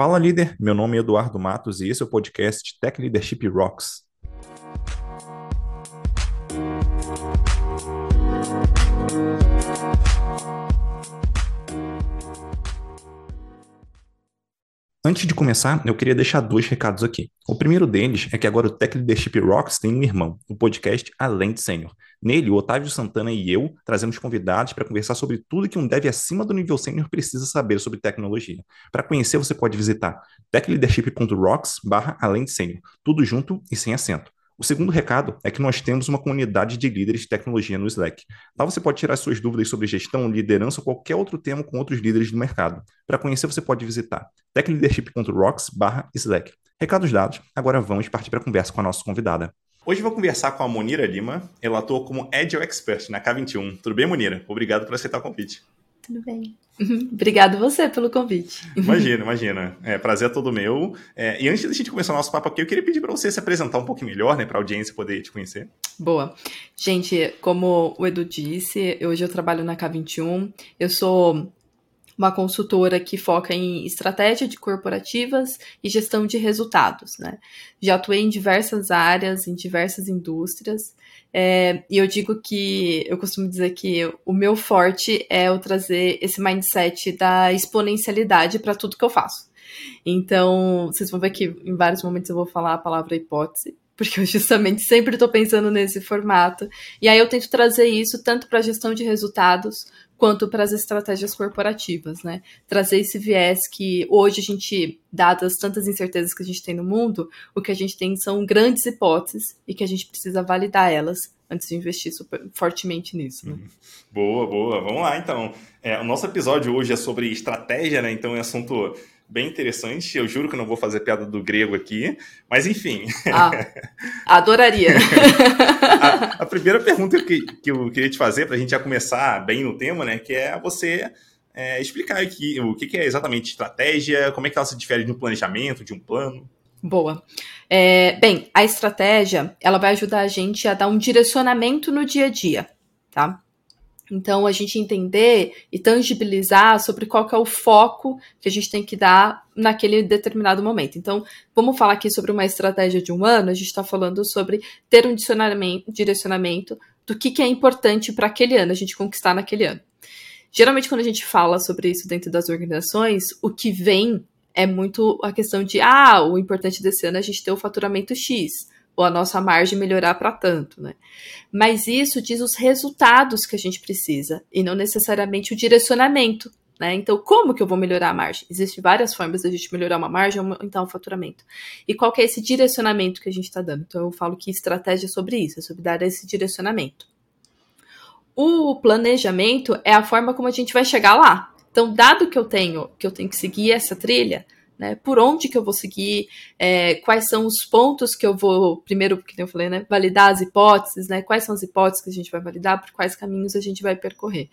Fala líder, meu nome é Eduardo Matos e esse é o podcast Tech Leadership Rocks. Antes de começar, eu queria deixar dois recados aqui. O primeiro deles é que agora o Tech Leadership Rocks tem um irmão, o podcast Além de Sênior. Nele, o Otávio Santana e eu trazemos convidados para conversar sobre tudo que um dev acima do nível sênior precisa saber sobre tecnologia. Para conhecer, você pode visitar techleadership.rocks barra Além de Sênior, tudo junto e sem acento. O segundo recado é que nós temos uma comunidade de líderes de tecnologia no Slack. Lá você pode tirar suas dúvidas sobre gestão, liderança ou qualquer outro tema com outros líderes do mercado. Para conhecer, você pode visitar techleadership.rocks/slack. Recados dados, agora vamos partir para a conversa com a nossa convidada. Hoje vou conversar com a Monira Lima. Ela atua como Agile Expert na K21. Tudo bem, Monira? Obrigado por aceitar o convite. Tudo bem. Obrigado você pelo convite. Imagina, imagina. É, prazer é todo meu. É, e antes da gente começar o nosso papo aqui, eu queria pedir para você se apresentar um pouquinho melhor, né, para a audiência poder te conhecer. Boa. Gente, como o Edu disse, hoje eu trabalho na K21. Eu sou uma consultora que foca em estratégia de corporativas e gestão de resultados, né? Já atuei em diversas áreas, em diversas indústrias. É, e eu digo que eu costumo dizer que o meu forte é eu trazer esse mindset da exponencialidade para tudo que eu faço. Então, vocês vão ver que em vários momentos eu vou falar a palavra hipótese, porque eu justamente sempre estou pensando nesse formato. E aí eu tento trazer isso tanto para a gestão de resultados quanto para as estratégias corporativas, né? Trazer esse viés que hoje a gente, dadas tantas incertezas que a gente tem no mundo, o que a gente tem são grandes hipóteses e que a gente precisa validar elas antes de investir super, fortemente nisso. Né? Boa, boa. Vamos lá, então. É, o nosso episódio hoje é sobre estratégia, né? Então é assunto bem interessante. Eu juro que não vou fazer piada do grego aqui, mas enfim. Ah, adoraria. a, a, primeira pergunta que, que eu queria te fazer, para a gente já começar bem no tema, né, que é você é, explicar aqui o que, que é exatamente estratégia, como é que ela se difere de um planejamento, de um plano. Boa. É, bem, a estratégia, ela vai ajudar a gente a dar um direcionamento no dia a dia, tá? Então, a gente entender e tangibilizar sobre qual é o foco que a gente tem que dar naquele determinado momento. Então, vamos falar aqui sobre uma estratégia de um ano, a gente está falando sobre ter um direcionamento, do que, que é importante para aquele ano, a gente conquistar naquele ano. Geralmente, quando a gente fala sobre isso dentro das organizações, o que vem é muito a questão de, ah, o importante desse ano é a gente ter o faturamento X ou a nossa margem melhorar para tanto, né? Mas isso diz os resultados que a gente precisa e não necessariamente o direcionamento, né? Então, como que eu vou melhorar a margem? Existem várias formas de a gente melhorar uma margem ou então o faturamento. E qual que é esse direcionamento que a gente está dando? Então, eu falo que estratégia é sobre isso, é sobre dar esse direcionamento. O planejamento é a forma como a gente vai chegar lá. Então, dado que eu tenho que eu tenho que seguir essa trilha, né? Por onde que eu vou seguir, é, quais são os pontos que eu vou, primeiro, porque eu falei, né? Validar as hipóteses, né? Quais são as hipóteses que a gente vai validar, por quais caminhos a gente vai percorrer.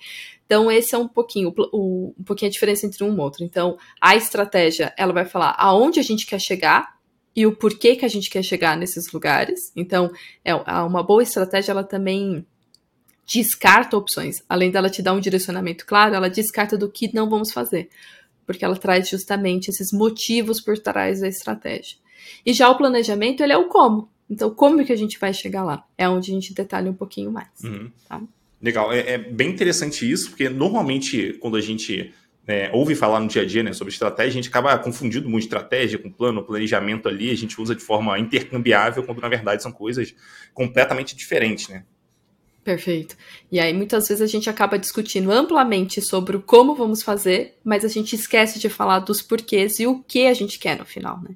Então, esse é um pouquinho, o, um pouquinho a diferença entre um e outro. Então, a estratégia, ela vai falar aonde a gente quer chegar, e o porquê que a gente quer chegar nesses lugares. Então, é uma boa estratégia, ela também descarta opções. Além dela te dar um direcionamento claro, ela descarta do que não vamos fazer porque ela traz justamente esses motivos por trás da estratégia. E já o planejamento, ele é o como. Então, como que a gente vai chegar lá? É onde a gente detalha um pouquinho mais. Uhum. Tá? Legal, é, é, bem interessante isso, porque normalmente quando a gente é, ouve falar no dia a dia né, sobre estratégia, a gente acaba confundindo muito estratégia com plano, planejamento ali, a gente usa de forma intercambiável, quando na verdade são coisas completamente diferentes, né? Perfeito. E aí, muitas vezes, a gente acaba discutindo amplamente sobre o como vamos fazer, mas a gente esquece de falar dos porquês e o que a gente quer no final, né?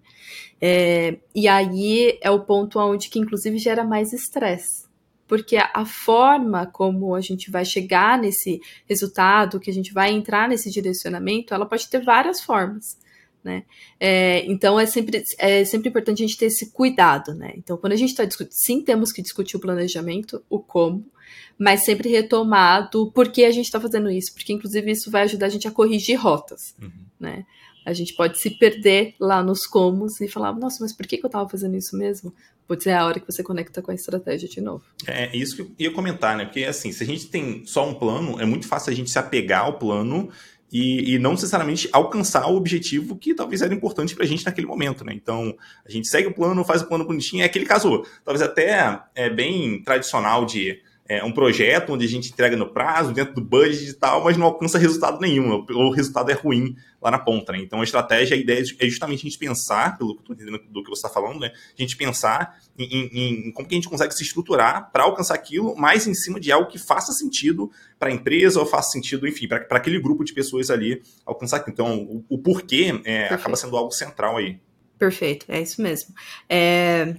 É, e aí é o ponto onde que, inclusive, gera mais estresse. Porque a forma como a gente vai chegar nesse resultado, que a gente vai entrar nesse direcionamento, ela pode ter várias formas. Né? É, então é sempre, é sempre importante a gente ter esse cuidado, né? Então, quando a gente está discutindo, sim, temos que discutir o planejamento, o como, mas sempre retomar do porquê a gente está fazendo isso, porque inclusive isso vai ajudar a gente a corrigir rotas, uhum. né? A gente pode se perder lá nos comos e falar, nossa, mas por que, que eu estava fazendo isso mesmo? Pode ser a hora que você conecta com a estratégia de novo. É, é isso que eu ia comentar, né? Porque assim, se a gente tem só um plano, é muito fácil a gente se apegar ao plano e, e, não necessariamente alcançar o objetivo que talvez era importante para a gente naquele momento, né? Então, a gente segue o plano, faz o plano bonitinho, é aquele caso, talvez até é bem tradicional de é, um projeto onde a gente entrega no prazo, dentro do budget e tal, mas não alcança resultado nenhum, ou o resultado é ruim lá na ponta, né? Então, a estratégia, a ideia é justamente a gente pensar, pelo que eu estou entendendo do que você está falando, né? A gente pensar em, em, em como que a gente consegue se estruturar para alcançar aquilo, mais em cima de algo que faça sentido para a empresa ou faça sentido, enfim, para aquele grupo de pessoas ali alcançar aquilo. Então, o, o porquê é, acaba sendo algo central aí. Perfeito, é isso mesmo. É,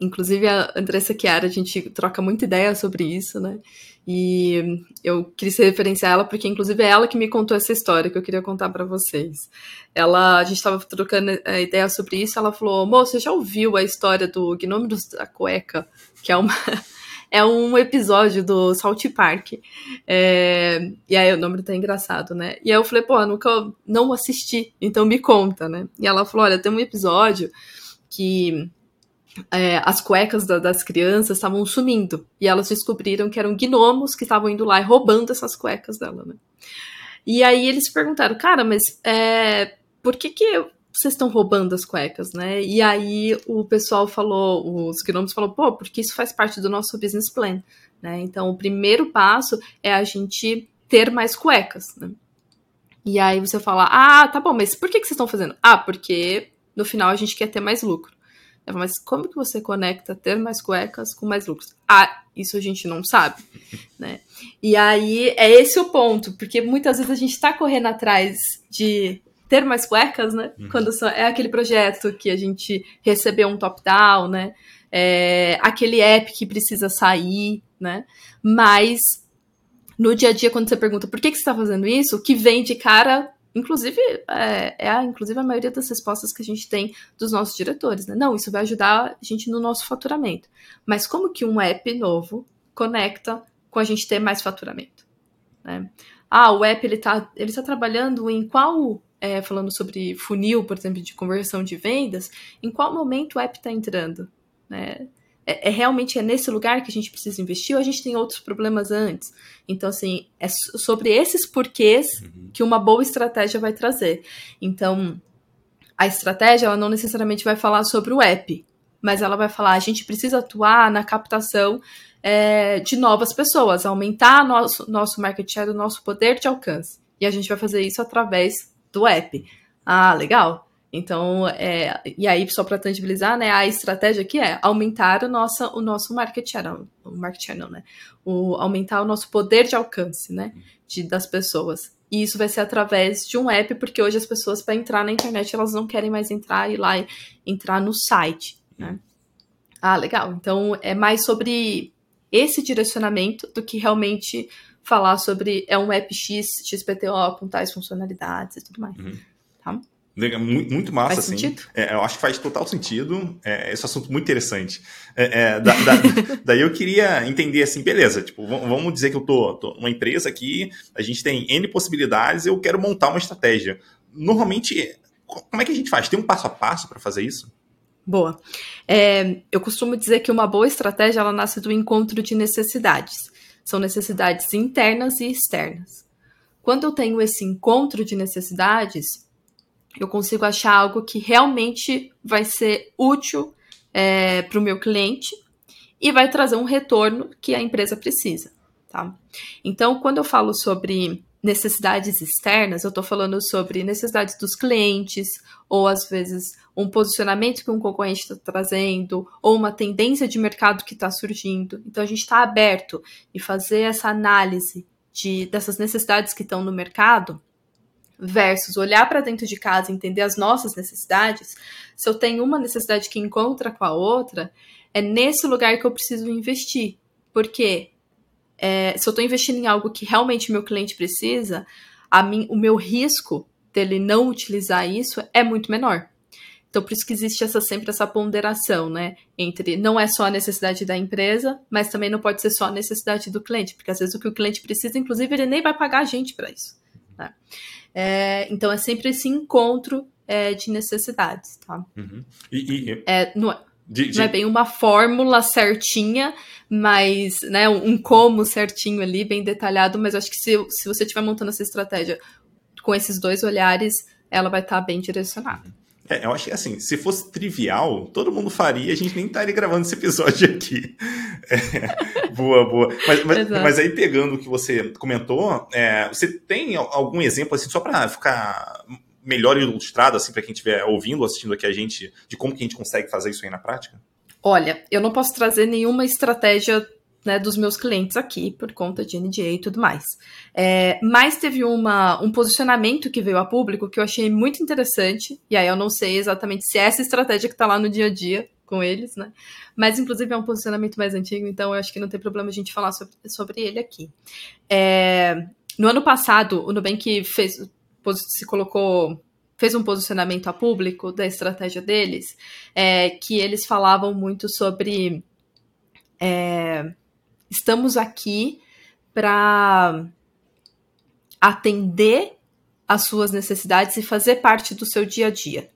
Inclusive, a Andressa Chiara, a gente troca muita ideia sobre isso, né? E eu quis referenciar ela porque, inclusive, é ela que me contou essa história que eu queria contar para vocês. Ela, a gente estava trocando a ideia sobre isso, ela falou: Moço, você já ouviu a história do Gnômeros da Cueca? Que é uma. é um episódio do Salt Park. É, e aí o nome tá engraçado, né? E aí eu falei, pô, eu nunca não assisti, então me conta, né? E ela falou: olha, tem um episódio que é, as cuecas da, das crianças estavam sumindo. E elas descobriram que eram gnomos que estavam indo lá e roubando essas cuecas dela, né? E aí eles perguntaram, cara, mas é, por que que vocês estão roubando as cuecas, né? E aí o pessoal falou, os gnomos falou, pô, porque isso faz parte do nosso business plan, né? Então o primeiro passo é a gente ter mais cuecas, né? E aí você fala, ah, tá bom, mas por que, que vocês estão fazendo? Ah, porque no final a gente quer ter mais lucro. Mas como que você conecta ter mais cuecas com mais lucros? Ah, isso a gente não sabe, né? E aí é esse o ponto, porque muitas vezes a gente está correndo atrás de ter mais cuecas, né? Uhum. Quando é aquele projeto que a gente recebeu um top-down, né? É aquele app que precisa sair, né? Mas no dia a dia, quando você pergunta por que, que você está fazendo isso, o que vem de cara Inclusive, é, é a, inclusive a maioria das respostas que a gente tem dos nossos diretores, né? Não, isso vai ajudar a gente no nosso faturamento. Mas como que um app novo conecta com a gente ter mais faturamento? Né? Ah, o app ele está ele tá trabalhando em qual, é, falando sobre funil, por exemplo, de conversão de vendas, em qual momento o app está entrando? Né? É, é, realmente é nesse lugar que a gente precisa investir ou a gente tem outros problemas antes? Então, assim, é sobre esses porquês uhum. que uma boa estratégia vai trazer. Então, a estratégia, ela não necessariamente vai falar sobre o app, mas ela vai falar, a gente precisa atuar na captação é, de novas pessoas, aumentar nosso, nosso market share, o nosso poder de alcance. E a gente vai fazer isso através do app. Ah, legal. Então, é, e aí, só para tangibilizar, né, a estratégia aqui é aumentar o nosso, o nosso market channel, o market channel, né? O, aumentar o nosso poder de alcance, né? De, das pessoas. E isso vai ser através de um app, porque hoje as pessoas, para entrar na internet, elas não querem mais entrar e lá entrar no site, né? Ah, legal. Então, é mais sobre esse direcionamento do que realmente falar sobre é um app X, XPTO com tais funcionalidades e tudo mais. Uhum. Tá? Muito massa, faz assim. É, eu acho que faz total sentido. É, esse assunto muito interessante. É, é da, da, daí eu queria entender assim, beleza, tipo, vamos dizer que eu tô, tô numa empresa aqui, a gente tem N possibilidades, eu quero montar uma estratégia. Normalmente, como é que a gente faz? Tem um passo a passo para fazer isso? Boa. É, eu costumo dizer que uma boa estratégia ela nasce do encontro de necessidades. São necessidades internas e externas. Quando eu tenho esse encontro de necessidades, eu consigo achar algo que realmente vai ser útil é, para o meu cliente e vai trazer um retorno que a empresa precisa, tá? Então, quando eu falo sobre necessidades externas, eu estou falando sobre necessidades dos clientes, ou às vezes um posicionamento que um concorrente está trazendo, ou uma tendência de mercado que está surgindo. Então, a gente está aberto e fazer essa análise de, dessas necessidades que estão no mercado versus olhar para dentro de casa entender as nossas necessidades, se eu tenho uma necessidade que encontra com a outra, é nesse lugar que eu preciso investir. Porque é, se eu estou investindo em algo que realmente meu cliente precisa, a mim, o meu risco dele não utilizar isso é muito menor. Então, por isso que existe essa, sempre essa ponderação, né? Entre não é só a necessidade da empresa, mas também não pode ser só a necessidade do cliente, porque às vezes o que o cliente precisa, inclusive, ele nem vai pagar a gente para isso. Né? É, então é sempre esse encontro é, de necessidades, tá? Uhum. E, e, é, não, é, de, de... não é bem uma fórmula certinha, mas né, um, como certinho ali, bem detalhado, mas acho que se, se você estiver montando essa estratégia com esses dois olhares, ela vai estar tá bem direcionada. É, eu acho que assim, se fosse trivial, todo mundo faria, a gente nem estaria gravando esse episódio aqui. É, boa, boa. Mas, mas, mas, aí, pegando o que você comentou, é, você tem algum exemplo, assim, só para ficar melhor ilustrado, assim, para quem estiver ouvindo ou assistindo aqui a gente, de como que a gente consegue fazer isso aí na prática? Olha, eu não posso trazer nenhuma estratégia né, dos meus clientes aqui, por conta de NDA e tudo mais. É, mas teve uma, um posicionamento que veio a público que eu achei muito interessante, e aí eu não sei exatamente se é essa estratégia que está lá no dia a dia com eles, né? Mas, inclusive, é um posicionamento mais antigo, então eu acho que não tem problema a gente falar sobre, sobre ele aqui. É, no ano passado, o Nubank fez, se colocou fez um posicionamento a público da estratégia deles, é, que eles falavam muito sobre é, Estamos aqui para atender às suas necessidades e fazer parte do seu dia a dia,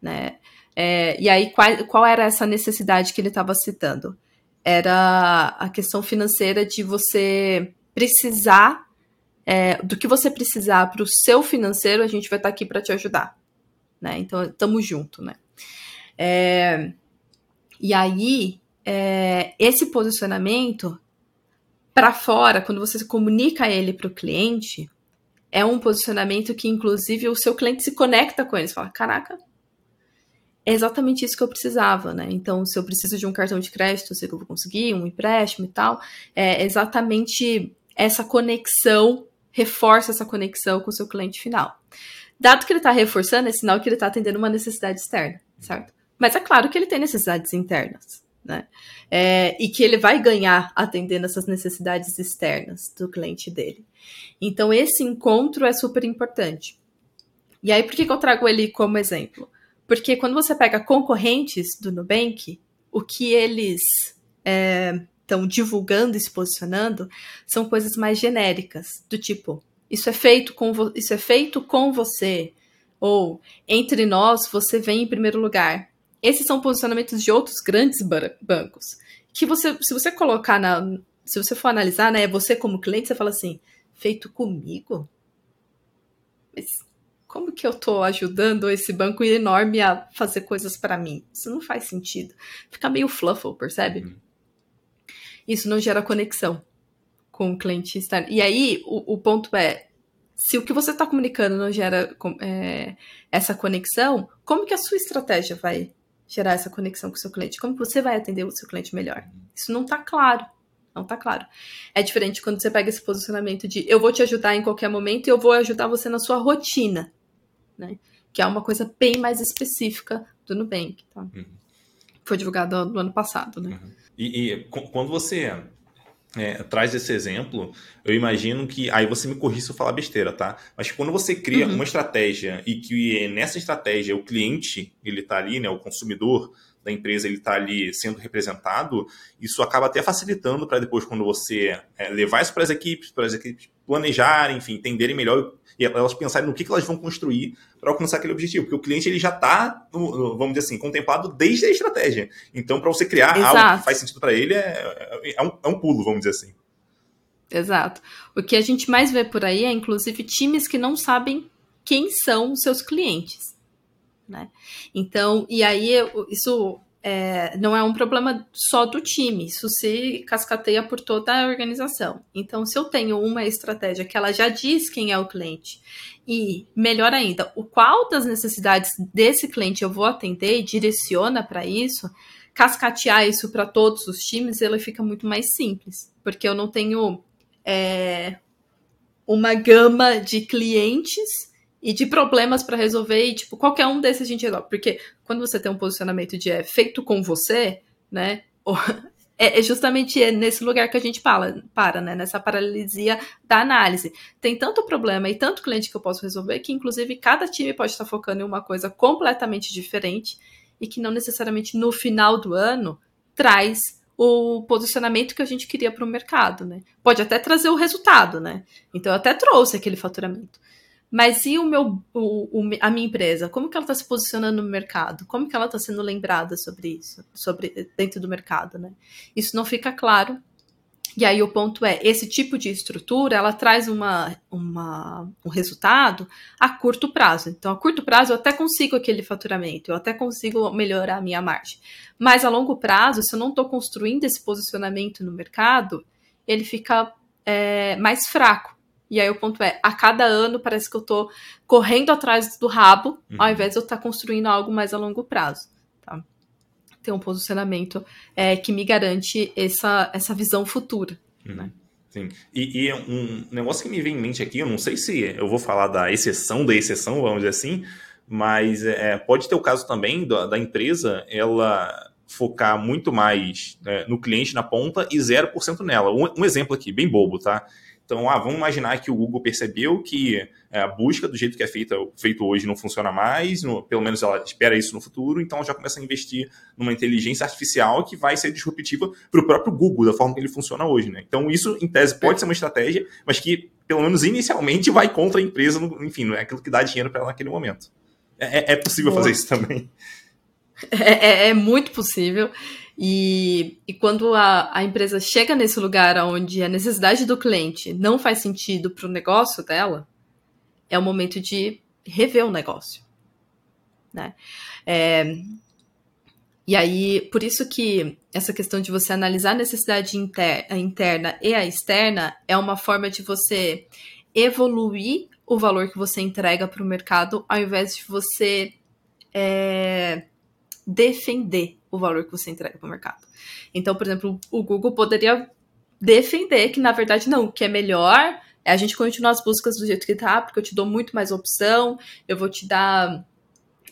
né? É, e aí, qual, qual era essa necessidade que ele estava citando? Era a questão financeira de você precisar, é, do que você precisar para o seu financeiro, a gente vai estar tá aqui para te ajudar, né? Então, estamos junto, né? É, e aí, é, esse posicionamento para fora, quando você comunica ele para o cliente, é um posicionamento que, inclusive, o seu cliente se conecta com ele. Você fala, caraca, é exatamente isso que eu precisava, né? Então, se eu preciso de um cartão de crédito, eu sei que eu vou conseguir, um empréstimo e tal. É exatamente essa conexão, reforça essa conexão com o seu cliente final. Dado que ele está reforçando, é sinal que ele está atendendo uma necessidade externa, certo? Mas é claro que ele tem necessidades internas né? É, e que ele vai ganhar atendendo essas necessidades externas do cliente dele. Então, esse encontro é super importante. E aí, por que, que eu trago ele como exemplo? Porque quando você pega concorrentes do Nubank, o que eles estão é, divulgando e se posicionando são coisas mais genéricas, do tipo, isso é feito com, isso é feito com você, ou entre nós você vem em primeiro lugar. Esses são posicionamentos de outros grandes bancos. Que você, se você colocar na. Se você for analisar, né, você como cliente, você fala assim, feito comigo? Mas como que eu tô ajudando esse banco enorme a fazer coisas para mim? Isso não faz sentido. Fica meio fluffle, percebe? Uhum. Isso não gera conexão com o cliente externo. E aí, o, o ponto é, se o que você está comunicando não gera é, essa conexão, como que a sua estratégia vai gerar essa conexão com o seu cliente? Como você vai atender o seu cliente melhor? Isso não está claro. Não está claro. É diferente quando você pega esse posicionamento de eu vou te ajudar em qualquer momento e eu vou ajudar você na sua rotina, né? Que é uma coisa bem mais específica do Nubank. Tá? Uhum. Foi divulgado no ano passado, né? Uhum. E, e quando você é, traz esse exemplo, eu imagino que. Aí você me corrija se eu falar besteira, tá? Mas quando você cria uhum. uma estratégia e que nessa estratégia o cliente ele está ali, né, o consumidor da empresa ele está ali sendo representado, isso acaba até facilitando para depois, quando você é, levar isso para as equipes, para as equipes planejarem, enfim, entenderem melhor e elas pensarem no que, que elas vão construir para alcançar aquele objetivo. Porque o cliente ele já está, vamos dizer assim, contemplado desde a estratégia. Então, para você criar Exato. algo que faz sentido para ele, é, é, um, é um pulo, vamos dizer assim. Exato. O que a gente mais vê por aí é, inclusive, times que não sabem quem são os seus clientes. Né? Então, e aí isso é, não é um problema só do time, isso se cascateia por toda a organização. Então, se eu tenho uma estratégia que ela já diz quem é o cliente, e melhor ainda, o qual das necessidades desse cliente eu vou atender e direciona para isso, cascatear isso para todos os times, ele fica muito mais simples, porque eu não tenho é, uma gama de clientes e de problemas para resolver, e, tipo, qualquer um desses a gente resolve. Porque quando você tem um posicionamento de é feito com você, né? É, é justamente nesse lugar que a gente para, para, né? Nessa paralisia da análise. Tem tanto problema e tanto cliente que eu posso resolver que, inclusive, cada time pode estar focando em uma coisa completamente diferente e que não necessariamente no final do ano traz o posicionamento que a gente queria para o mercado, né? Pode até trazer o resultado, né? Então eu até trouxe aquele faturamento. Mas e o meu, o, o, a minha empresa? Como que ela está se posicionando no mercado? Como que ela está sendo lembrada sobre isso, sobre dentro do mercado, né? Isso não fica claro E aí o ponto é, esse tipo de estrutura, ela traz uma, uma, um resultado a curto prazo. Então, a curto prazo eu até consigo aquele faturamento, eu até consigo melhorar a minha margem. Mas a longo prazo, se eu não estou construindo esse posicionamento no mercado, ele fica é, mais fraco. E aí o ponto é, a cada ano parece que eu estou correndo atrás do rabo, uhum. ao invés de eu estar tá construindo algo mais a longo prazo ter um posicionamento é, que me garante essa, essa visão futura. Uhum. Né? Sim. E, e, um negócio que me vem em mente aqui, eu não sei se eu vou falar da exceção da exceção, vamos dizer assim, mas é, pode ter o caso também da, da empresa ela focar muito mais é, no cliente na ponta e 0% nela. Um, um exemplo aqui, bem bobo, tá? Então, ah, vamos imaginar que o Google percebeu que é, a busca do jeito que é feita, feito hoje não funciona mais, no, pelo menos ela espera isso no futuro, então ela já começa a investir numa inteligência artificial que vai ser disruptiva para o próprio Google, da forma que ele funciona hoje. Né? Então, isso, em tese, pode ser uma estratégia, mas que, pelo menos inicialmente, vai contra a empresa, no, enfim, não é aquilo que dá dinheiro para ela naquele momento. É, é, é possível Boa. fazer isso também. É, é, é muito possível. E, e quando a, a empresa chega nesse lugar onde a necessidade do cliente não faz sentido para o negócio dela, é o momento de rever o negócio. Né? É, e aí, por isso que essa questão de você analisar a necessidade inter, a interna e a externa é uma forma de você evoluir o valor que você entrega para o mercado, ao invés de você é, defender o valor que você entrega para o mercado. Então, por exemplo, o Google poderia defender que, na verdade, não, o que é melhor é a gente continuar as buscas do jeito que está, porque eu te dou muito mais opção, eu vou te dar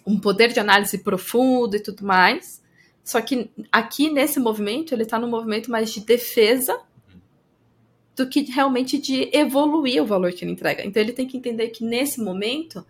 um poder de análise profundo e tudo mais. Só que aqui, nesse movimento, ele está no movimento mais de defesa do que realmente de evoluir o valor que ele entrega. Então, ele tem que entender que, nesse momento,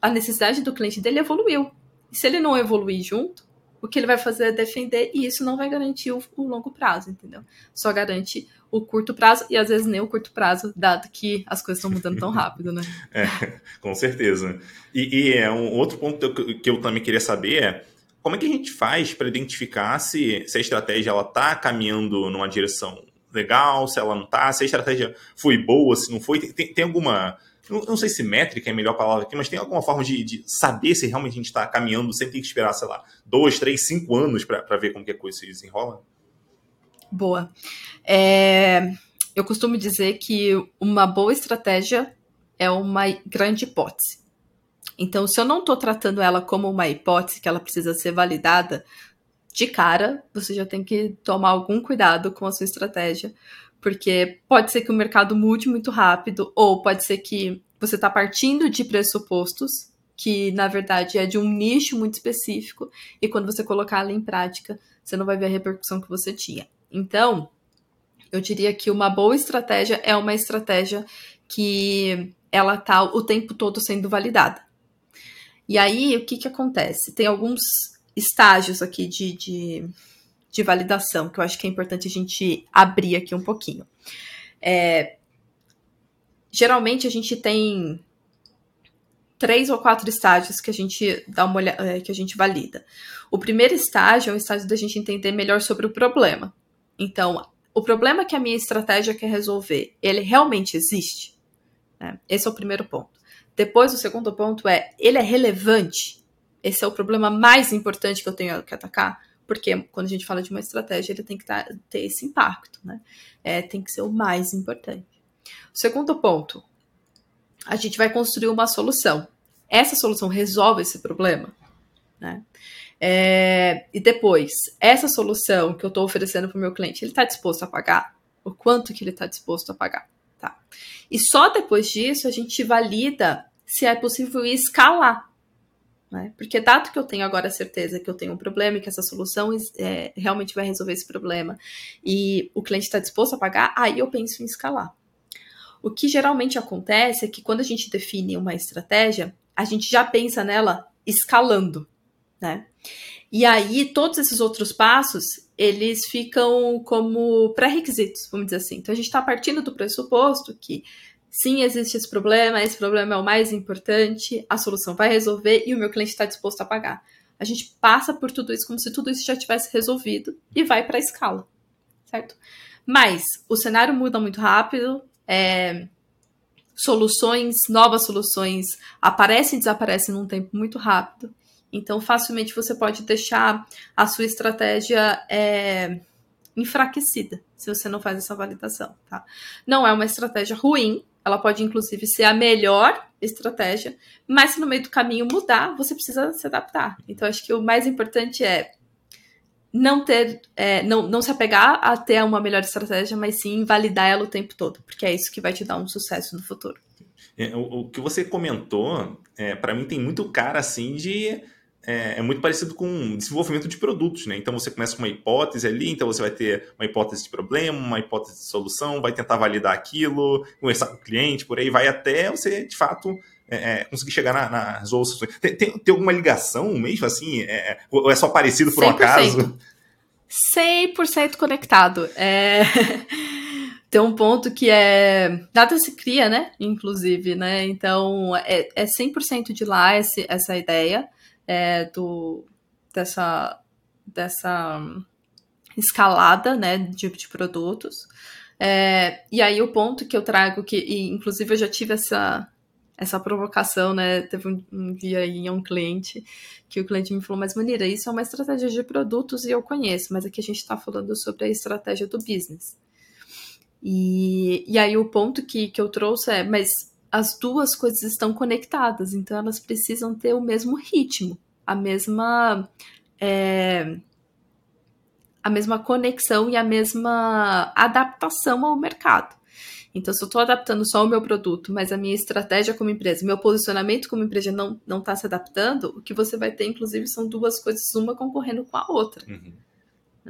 a necessidade do cliente dele evoluiu. E se ele não evoluir junto, o que ele vai fazer é defender e isso não vai garantir o, o, longo prazo, entendeu? Só garante o curto prazo e às vezes nem o curto prazo, dado que as coisas estão mudando tão rápido, né? É, com certeza. E, e é um outro ponto que eu também queria saber é como é que a gente faz para identificar se, se a estratégia ela está caminhando numa direção legal, se ela não está, se a estratégia foi boa, se não foi. Tem, tem alguma não, sei se métrica é a melhor palavra aqui, mas tem alguma forma de, de saber se realmente a gente está caminhando sem ter que esperar, sei lá, dois, três, cinco anos para ver como que a coisa se desenrola? Boa. É, eu costumo dizer que uma boa estratégia é uma grande hipótese. Então, se eu não estou tratando ela como uma hipótese que ela precisa ser validada, de cara, você já tem que tomar algum cuidado com a sua estratégia, porque pode ser que o mercado mude muito rápido, ou pode ser que você está partindo de pressupostos que, na verdade, é de um nicho muito específico, e quando você colocar ela em prática, você não vai ver a repercussão que você tinha. Então, eu diria que uma boa estratégia é uma estratégia que ela está o tempo todo sendo validada. E aí, o que, que acontece? Tem alguns estágios aqui de, de de validação, que eu acho que é importante a gente abrir aqui um pouquinho. É, geralmente a gente tem três ou quatro estágios que a gente dá uma olhada, é, que a gente valida. O primeiro estágio é o estágio da gente entender melhor sobre o problema. Então, o problema que a minha estratégia quer resolver, ele realmente existe? Né? Esse é o primeiro ponto. Depois, o segundo ponto é, ele é relevante? Esse é o problema mais importante que eu tenho que atacar? Porque quando a gente fala de uma estratégia, ele tem que tá, ter esse impacto, né? É, tem que ser o mais importante. O segundo ponto, a gente vai construir uma solução. Essa solução resolve esse problema, né? É, e depois, essa solução que eu estou oferecendo para o meu cliente, ele está disposto a pagar? O quanto que ele está disposto a pagar? Tá? E só depois disso a gente valida se é possível escalar né? Porque dado que eu tenho agora a certeza que eu tenho um problema e que essa solução é, realmente vai resolver esse problema e o cliente está disposto a pagar, aí eu penso em escalar. O que geralmente acontece é que quando a gente define uma estratégia, a gente já pensa nela escalando, né? E aí todos esses outros passos, eles ficam como pré-requisitos, vamos dizer assim. Então a gente está partindo do pressuposto que sim, existe esse problema, esse problema é o mais importante, a solução vai resolver e o meu cliente está disposto a pagar. A gente passa por tudo isso como se tudo isso já tivesse resolvido e vai para a escala. certo? Mas o cenário muda muito rápido, é, soluções, novas soluções aparecem e desaparecem num tempo muito rápido. Então, facilmente você pode deixar a sua estratégia é, enfraquecida se você não faz essa validação, tá? Não é uma estratégia ruim, ela pode inclusive ser a melhor estratégia, mas se no meio do caminho mudar, você precisa se adaptar. Então, acho que o mais importante é não ter, é, não, não se apegar a ter uma melhor estratégia, mas sim validar ela o tempo todo, porque é isso que vai te dar um sucesso no futuro. É, o, o, que você comentou, é, para mim tem muito cara assim de é, é, muito parecido com desenvolvimento de produtos, né? Então você começa com uma hipótese ali, então você vai ter uma hipótese de problema, uma hipótese de solução, vai tentar validar aquilo, conversar com o cliente, por aí vai até você, de fato, é, é conseguir chegar na, na resolução. Tem, tem, tem, alguma ligação mesmo, assim? É, é ou é só parecido por 100%. um acaso? 100% conectado. É... tem um ponto que é. Nada se cria, né? Inclusive, né? Então, é, é 100% de lá esse, essa ideia é, do, dessa, dessa escalada né, de, de produtos. É, e aí o ponto que eu trago, que e, inclusive eu já tive essa, essa provocação, né? Teve um, um dia aí um cliente que o cliente me falou, mas Manira, isso é uma estratégia de produtos e eu conheço, mas aqui a gente está falando sobre a estratégia do business. E, e aí o ponto que, que eu trouxe é, mas as duas coisas estão conectadas, então elas precisam ter o mesmo ritmo, a mesma é, a mesma conexão e a mesma adaptação ao mercado. Então, se eu estou adaptando só o meu produto, mas a minha estratégia como empresa, meu posicionamento como empresa não está se adaptando, o que você vai ter, inclusive, são duas coisas, uma concorrendo com a outra. Uhum.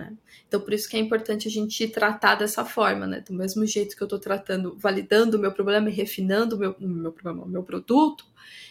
Né? Então, por isso que é importante a gente tratar dessa forma, né? Do mesmo jeito que eu estou tratando, validando o meu problema e refinando o meu, meu problema, meu produto,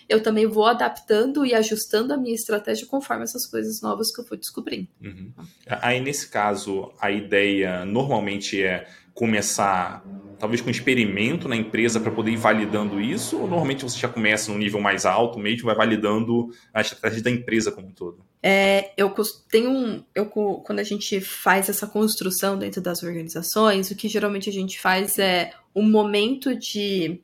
eu também vou adaptando e ajustando a minha estratégia conforme essas coisas novas que eu for descobrindo. Uhum. Aí, nesse caso, a ideia normalmente é começar talvez com um experimento na empresa para poder ir validando isso, ou normalmente você já começa num nível mais alto mesmo, vai validando a estratégia da empresa como um todo? É, eu tenho um, eu, quando a gente faz essa construção dentro das organizações, o que geralmente a gente faz é um momento de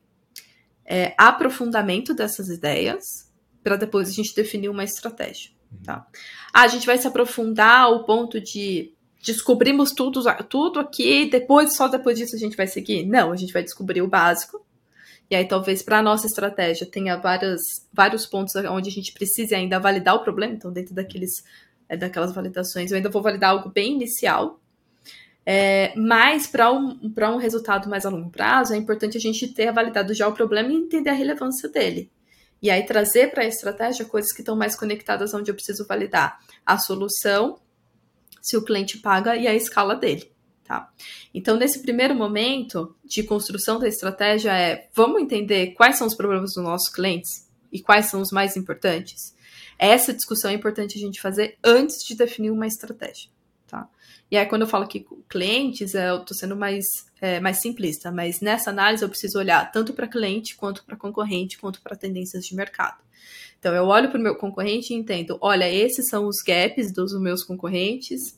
é, aprofundamento dessas ideias para depois a gente definir uma estratégia. Tá? Ah, a gente vai se aprofundar ao ponto de descobrimos tudo, tudo aqui, depois, só depois disso a gente vai seguir? Não, a gente vai descobrir o básico. E aí, talvez para a nossa estratégia tenha várias, vários pontos onde a gente precise ainda validar o problema. Então, dentro daqueles, é, daquelas validações, eu ainda vou validar algo bem inicial. É, mas, para um, um resultado mais a longo prazo, é importante a gente ter validado já o problema e entender a relevância dele. E aí, trazer para a estratégia coisas que estão mais conectadas onde eu preciso validar a solução se o cliente paga e a escala dele. Tá? Então, nesse primeiro momento de construção da estratégia, é vamos entender quais são os problemas dos nossos clientes e quais são os mais importantes. Essa discussão é importante a gente fazer antes de definir uma estratégia. E aí, quando eu falo com clientes, é, eu estou sendo mais, é, mais simplista, mas nessa análise eu preciso olhar tanto para cliente, quanto para concorrente, quanto para tendências de mercado. Então, eu olho para o meu concorrente e entendo: olha, esses são os gaps dos meus concorrentes,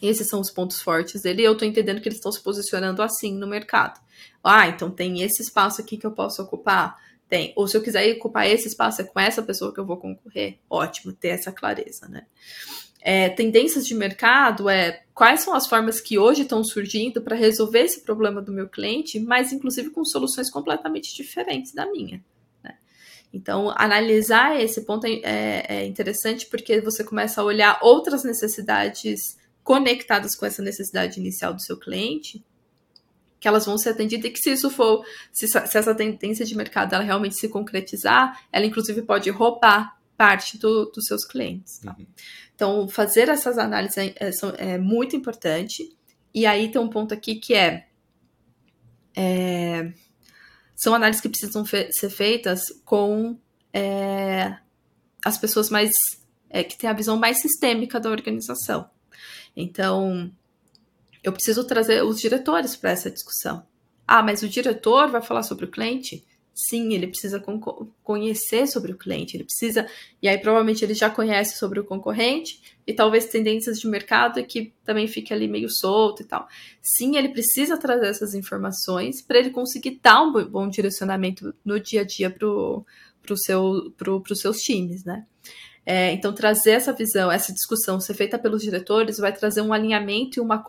esses são os pontos fortes dele, e eu estou entendendo que eles estão se posicionando assim no mercado. Ah, então tem esse espaço aqui que eu posso ocupar? Tem. Ou se eu quiser ocupar esse espaço, é com essa pessoa que eu vou concorrer? Ótimo, ter essa clareza, né? É, tendências de mercado é quais são as formas que hoje estão surgindo para resolver esse problema do meu cliente, mas inclusive com soluções completamente diferentes da minha. Então, analisar esse ponto é, é, é, interessante porque você começa a olhar outras necessidades conectadas com essa necessidade inicial do seu cliente, que elas vão ser atendidas e que se isso for, se, se essa tendência de mercado ela realmente se concretizar, ela inclusive pode roubar parte do, dos seus clientes. Tá? Uhum. Então, fazer essas análises é, é, é, muito importante. E aí tem um ponto aqui que é, é são análises que precisam fe ser feitas com é, as pessoas mais é, que têm a visão mais sistêmica da organização. Então, eu preciso trazer os diretores para essa discussão. Ah, mas o diretor vai falar sobre o cliente? Sim, ele precisa conhecer sobre o cliente, ele precisa, e aí provavelmente ele já conhece sobre o concorrente e talvez tendências de mercado que também fique ali meio solto e tal. Sim, ele precisa trazer essas informações para ele conseguir dar um bom direcionamento no dia a dia para pro seu, pro, os seus times, né? É, então, trazer essa visão, essa discussão ser feita pelos diretores vai trazer um alinhamento e uma,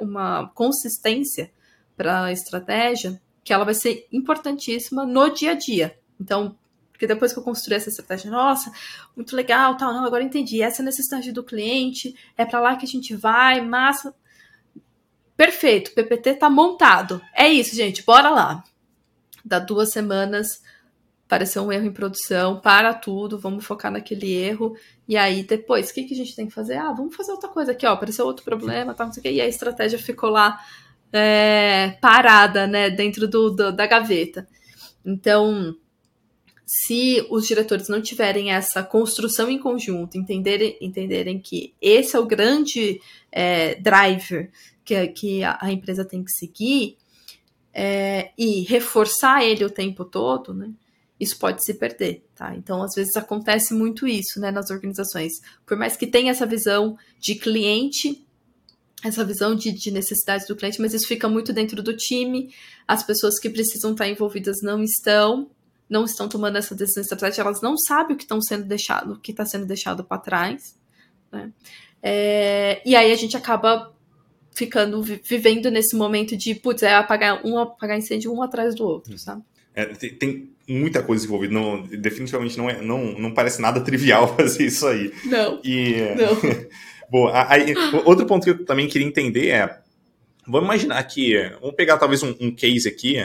uma consistência para a estratégia que ela vai ser importantíssima no dia a dia. Então, porque depois que eu construí essa estratégia, nossa, muito legal, tal, não, agora entendi, essa é a necessidade do cliente, é para lá que a gente vai, massa. Perfeito, o PPT tá montado. É isso, gente, bora lá. Dá duas semanas, apareceu um erro em produção, para tudo, vamos focar naquele erro. E aí, depois, o que, que a gente tem que fazer? Ah, vamos fazer outra coisa aqui, ó, apareceu outro problema, tal, não sei o quê. E a estratégia ficou lá é, parada, né, dentro do, do, da gaveta. Então, se os diretores não tiverem essa construção em conjunto, entenderem, entenderem que esse é o grande é, driver que, que a, empresa tem que seguir é, e reforçar ele o tempo todo, né? Isso pode se perder, tá? Então, às vezes acontece muito isso, né, nas organizações. Por mais que tenha essa visão de cliente essa visão de, de, necessidades do cliente, mas isso fica muito dentro do time. As pessoas que precisam estar envolvidas não estão, não estão tomando essa decisão estratégica, elas não sabem o que estão sendo deixado, o que está sendo deixado para trás. Né? É, e aí a gente acaba ficando vivendo nesse momento de putz, é apagar um apagar incêndio um atrás do outro, sabe? É, tem, tem, muita coisa envolvida. Não, definitivamente não, é, não, não parece nada trivial fazer isso aí. Não. E, não. Boa. Aí, outro ponto que eu também queria entender é, vamos imaginar que, vamos pegar talvez um, um case aqui,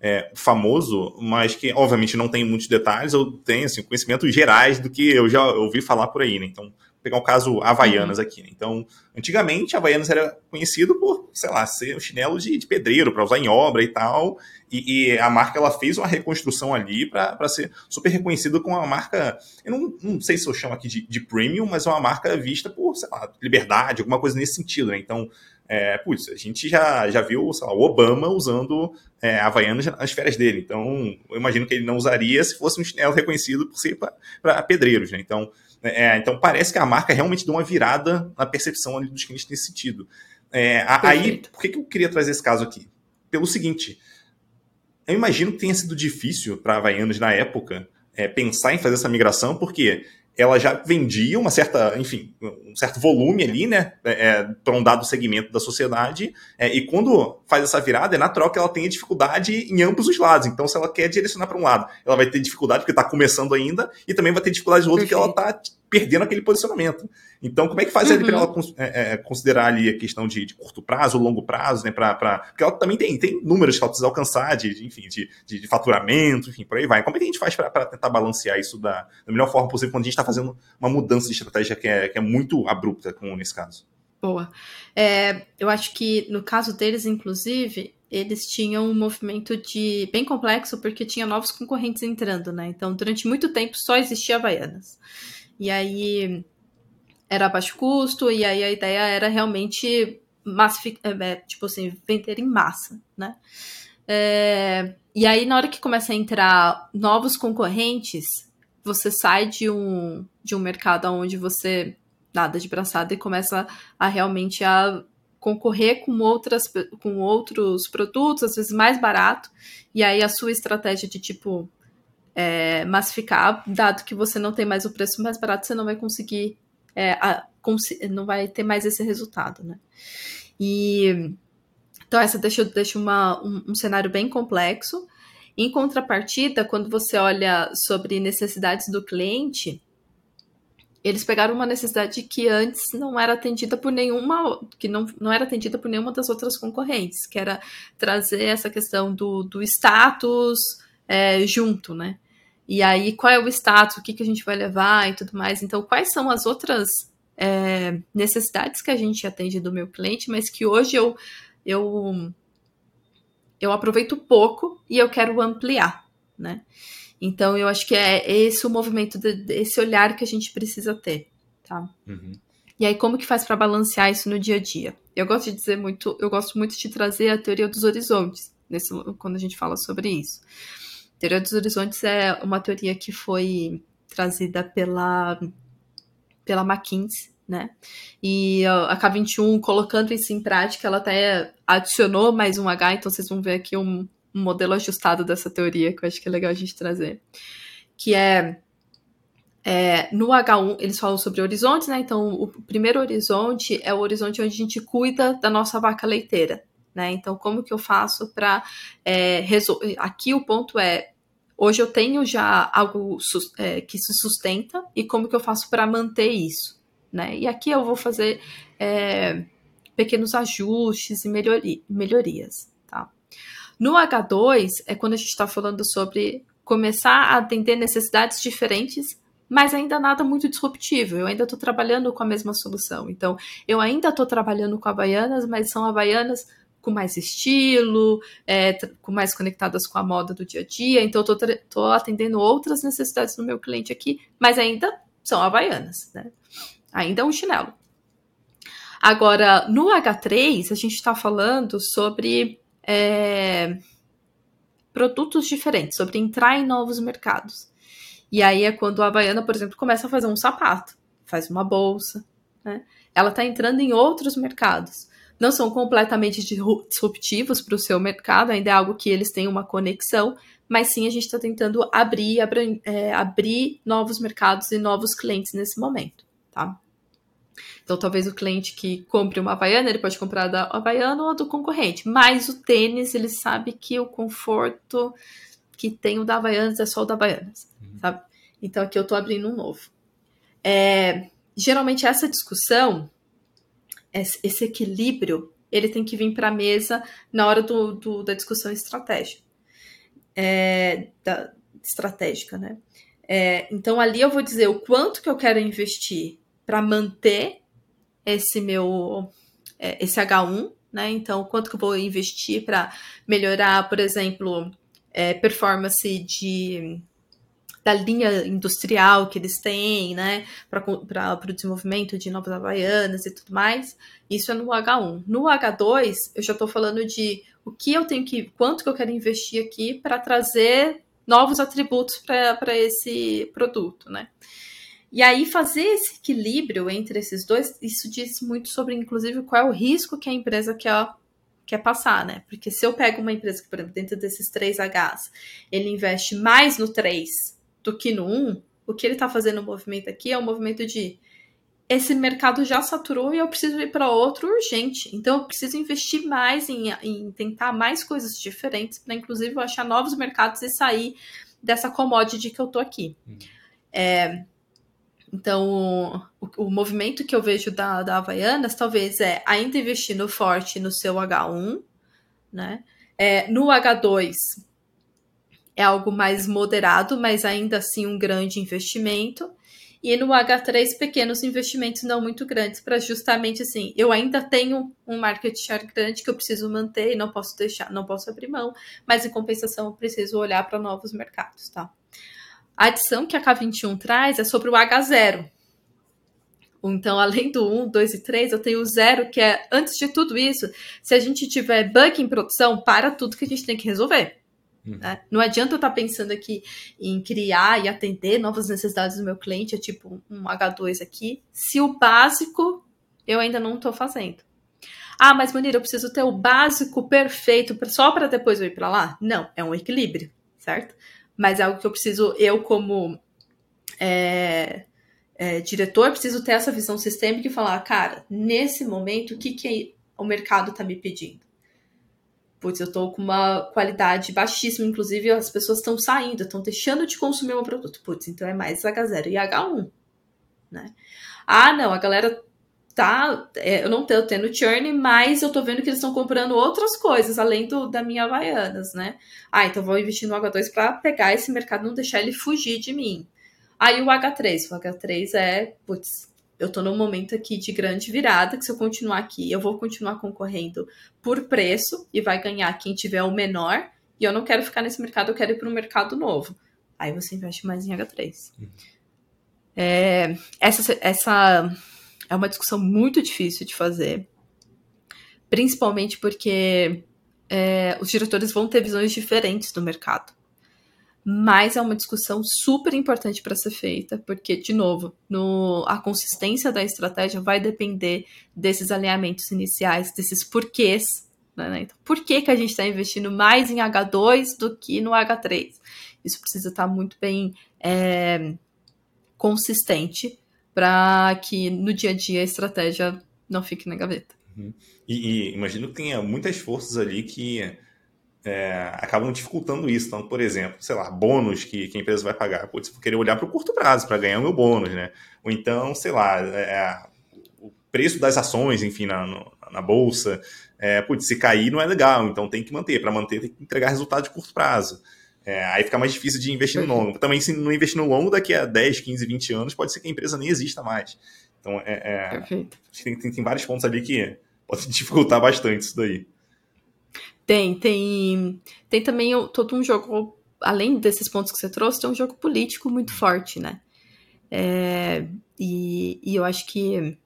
é, famoso, mas que obviamente não tem muitos detalhes, eu tenho assim, conhecimentos gerais do que eu já ouvi falar por aí, né? Então, pegar o caso Havaianas uhum. aqui. Né? Então, antigamente, Havaianas era conhecido por, sei lá, ser um chinelo de, de pedreiro, para usar em obra e tal. E, e, a marca ela fez uma reconstrução ali para ser super reconhecida como uma marca. Eu não, não sei se eu chamo aqui de, de premium, mas é uma marca vista por, sei lá, liberdade, alguma coisa nesse sentido, né? Então, é, putz, a gente já, já viu lá, o Obama usando é, Havaianas nas férias dele. Então, eu imagino que ele não usaria se fosse um chinelo reconhecido por ser para pedreiros, né? Então, é, então parece que a marca realmente deu uma virada na percepção dos clientes nesse sentido. É, aí, por que, que eu queria trazer esse caso aqui? Pelo seguinte, eu imagino que tenha sido difícil para a Havaianas na época é, pensar em fazer essa migração, porque ela já vendia uma certa, enfim, um certo volume ali, né, é, é para um dado segmento da sociedade, é, e quando faz essa virada, é natural que ela tenha dificuldade em ambos os lados. Então, se ela quer direcionar para um lado, ela vai ter dificuldade porque está começando ainda, e também vai ter dificuldade do outro porque ela está perdendo aquele posicionamento. Então, como é que faz uhum. para ela é, é, considerar ali a questão de, de, curto prazo, longo prazo, né? Pra, pra, porque ela também tem, tem números que ela precisa alcançar, de, de enfim, de, de, faturamento, enfim, por aí vai. Como é que a gente faz para tentar balancear isso da, da, melhor forma possível quando a gente está fazendo uma mudança de estratégia que é, que é muito abrupta, como nesse caso? Boa. É, eu acho que no caso deles, inclusive, eles tinham um movimento de bem complexo porque tinha novos concorrentes entrando, né? Então, durante muito tempo só existia Havaianas. E aí era baixo custo, e aí a ideia era realmente é, é, tipo assim, vender em massa, né? É, e aí, na hora que começa a entrar novos concorrentes, você sai de um, de um mercado onde você nada de braçada e começa a realmente a concorrer com outras com outros produtos, às vezes mais barato, e aí a sua estratégia de tipo é, massificar, dado que você não tem mais o preço mais barato, você não vai conseguir é, a, não vai ter mais esse resultado, né? E então essa deixa, deixa uma, um, um cenário bem complexo. Em contrapartida, quando você olha sobre necessidades do cliente, eles pegaram uma necessidade que antes não era atendida por nenhuma, que não, não era atendida por nenhuma das outras concorrentes, que era trazer essa questão do, do status é, junto, né? E aí, qual é o status, o que, que a gente vai levar e tudo mais. Então, quais são as outras é, necessidades que a gente atende do meu cliente, mas que hoje eu, eu, eu aproveito pouco e eu quero ampliar, né? Então, eu acho que é esse o movimento, de, esse olhar que a gente precisa ter, tá? Uhum. E aí, como que faz para balancear isso no dia a dia? Eu gosto de dizer muito, eu gosto muito de trazer a teoria dos horizontes, nesse, quando a gente fala sobre isso. Teoria dos horizontes é uma teoria que foi trazida pela, pela McKinsey, né? E a K21, colocando isso em prática, ela até adicionou mais um H, então vocês vão ver aqui um, um modelo ajustado dessa teoria, que eu acho que é legal a gente trazer. Que é é, no H1, eles falam sobre horizontes, né? Então, o primeiro horizonte é o horizonte onde a gente cuida da nossa vaca leiteira, né? Então, como que eu faço para é, resolver? Aqui o ponto é: hoje eu tenho já algo é, que se sustenta e como que eu faço para manter isso, né? E aqui eu vou fazer é, pequenos ajustes e melhori melhorias, tá? No H2 é quando a gente está falando sobre começar a atender necessidades diferentes mas ainda nada muito disruptivo. Eu ainda estou trabalhando com a mesma solução. Então, eu ainda estou trabalhando com Havaianas, mas são Havaianas com mais estilo, é, com mais conectadas com a moda do dia a dia. Então, eu estou atendendo outras necessidades do meu cliente aqui, mas ainda são Havaianas, né? Ainda é um chinelo. Agora, no H3, a gente está falando sobre é, produtos diferentes, sobre entrar em novos mercados. E aí é quando a Havaiana, por exemplo, começa a fazer um sapato, faz uma bolsa, né? Ela está entrando em outros mercados. Não são completamente disruptivos para o seu mercado, ainda é algo que eles têm uma conexão, mas sim a gente está tentando abrir, abrir, é, abrir novos mercados e novos clientes nesse momento, tá? Então, talvez o cliente que compre uma Havaiana, ele pode comprar da Havaiana ou do concorrente. Mas o tênis, ele sabe que o conforto que tem o da Havaianas é só o da Havaianas, uhum. sabe? Então aqui eu tô abrindo um novo. É, geralmente essa discussão, esse equilíbrio, ele tem que vir para a mesa na hora do, do da discussão estratégica. É, da, estratégica, né? É, então ali eu vou dizer o quanto que eu quero investir para manter esse meu é, esse H1, né? Então quanto que eu vou investir para melhorar, por exemplo, é, performance de da linha industrial que eles têm, né, para o desenvolvimento de novas havaianas e tudo mais. Isso é no H1. No H2, eu já estou falando de o que eu tenho que, quanto que eu quero investir aqui para trazer novos atributos para esse produto, né? E aí fazer esse equilíbrio entre esses dois, isso diz muito sobre, inclusive, qual é o risco que a empresa quer quer passar, né? Porque se eu pego uma empresa que, por exemplo, dentro desses três Hs, ele investe mais no 3 do que no 1, o que ele está fazendo o movimento aqui é um movimento de esse mercado já saturou e eu preciso ir para outro urgente. Então eu preciso investir mais em, em tentar mais coisas diferentes para, inclusive, eu achar novos mercados e sair dessa commodity que eu tô aqui. Hum. É, então, o, o, movimento que eu vejo da, da Havaianas talvez é ainda investindo forte no seu H1, né? É, no H2 é algo mais moderado, mas ainda assim um grande investimento. E no H3, pequenos investimentos não muito grandes, para justamente assim, eu ainda tenho um market share grande que eu preciso manter e não posso deixar, não posso abrir mão, mas em compensação eu preciso olhar para novos mercados, tá? A adição que a K21 traz é sobre o H0. Então, além do 1, 2 e 3, eu tenho o 0, que é, antes de tudo isso, se a gente tiver bug em produção, para tudo que a gente tem que resolver. Uhum. Né? Não adianta eu estar pensando aqui em criar e atender novas necessidades do meu cliente, é tipo um H2 aqui, se o básico eu ainda não estou fazendo. Ah, mas Bonira, eu preciso ter o básico perfeito só para depois eu ir para lá? Não, é um equilíbrio, certo? mas é algo que eu preciso, eu como é, é, diretor, preciso ter essa visão sistêmica e falar, cara, nesse momento, o que, que o mercado está me pedindo? Putz, eu estou com uma qualidade baixíssima, inclusive as pessoas estão saindo, estão deixando de consumir o meu produto. Putz, então é mais H0 e H1, né? Ah, não, a galera tá. É, eu não tô tendo churn, mas eu tô vendo que eles estão comprando outras coisas, além do, da minha Havaianas, né? Ah, então vou investir no H2 para pegar esse mercado, não deixar ele fugir de mim. Aí o H3, o H3 é, putz, eu tô num momento aqui de grande virada, que se eu continuar aqui, eu vou continuar concorrendo por preço e vai ganhar quem tiver o menor, e eu não quero ficar nesse mercado, eu quero ir para um mercado novo. Aí você investe mais em H3. Uhum. É, essa, essa é uma discussão muito difícil de fazer, principalmente porque é, os diretores vão ter visões diferentes do mercado. Mas é uma discussão super importante para ser feita, porque, de novo, no, a consistência da estratégia vai depender desses alinhamentos iniciais, desses porquês. Né? Então, por que, que a gente está investindo mais em H2 do que no H3? Isso precisa estar tá muito bem é, consistente para que no dia a dia a estratégia não fique na gaveta. Uhum. E, e imagino que tenha muitas forças ali que é, acabam dificultando isso. Então, por exemplo, sei lá, bônus que, que a empresa vai pagar. Putz, vou querer olhar para o curto prazo para ganhar o meu bônus, né? Ou então, sei lá, é, o preço das ações, enfim, na, no, na bolsa. É, putz, se cair não é legal, então tem que manter. Para manter, tem que entregar resultado de curto prazo. É, aí fica mais difícil de investir no longo. Também, se não investir no longo, daqui a 10, 15, 20 anos, pode ser que a empresa nem exista mais. Então, é, é tem, tem, tem vários pontos ali que podem dificultar bastante isso daí. Tem, tem. Tem também todo um jogo, além desses pontos que você trouxe, tem um jogo político muito forte, né? É, e, e eu acho que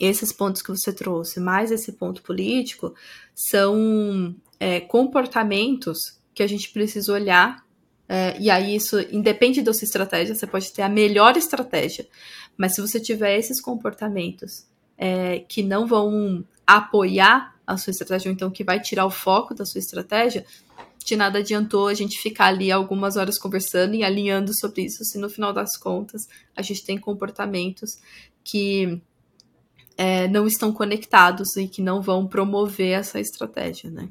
esses pontos que você trouxe, mais esse ponto político, são é, comportamentos que a gente precisa olhar. É, e aí, isso independe da sua estratégia, você pode ter a melhor estratégia, mas se você tiver esses comportamentos é, que não vão apoiar a sua estratégia, ou então que vai tirar o foco da sua estratégia, de nada adiantou a gente ficar ali algumas horas conversando e alinhando sobre isso, se no final das contas a gente tem comportamentos que é, não estão conectados e que não vão promover essa estratégia, né?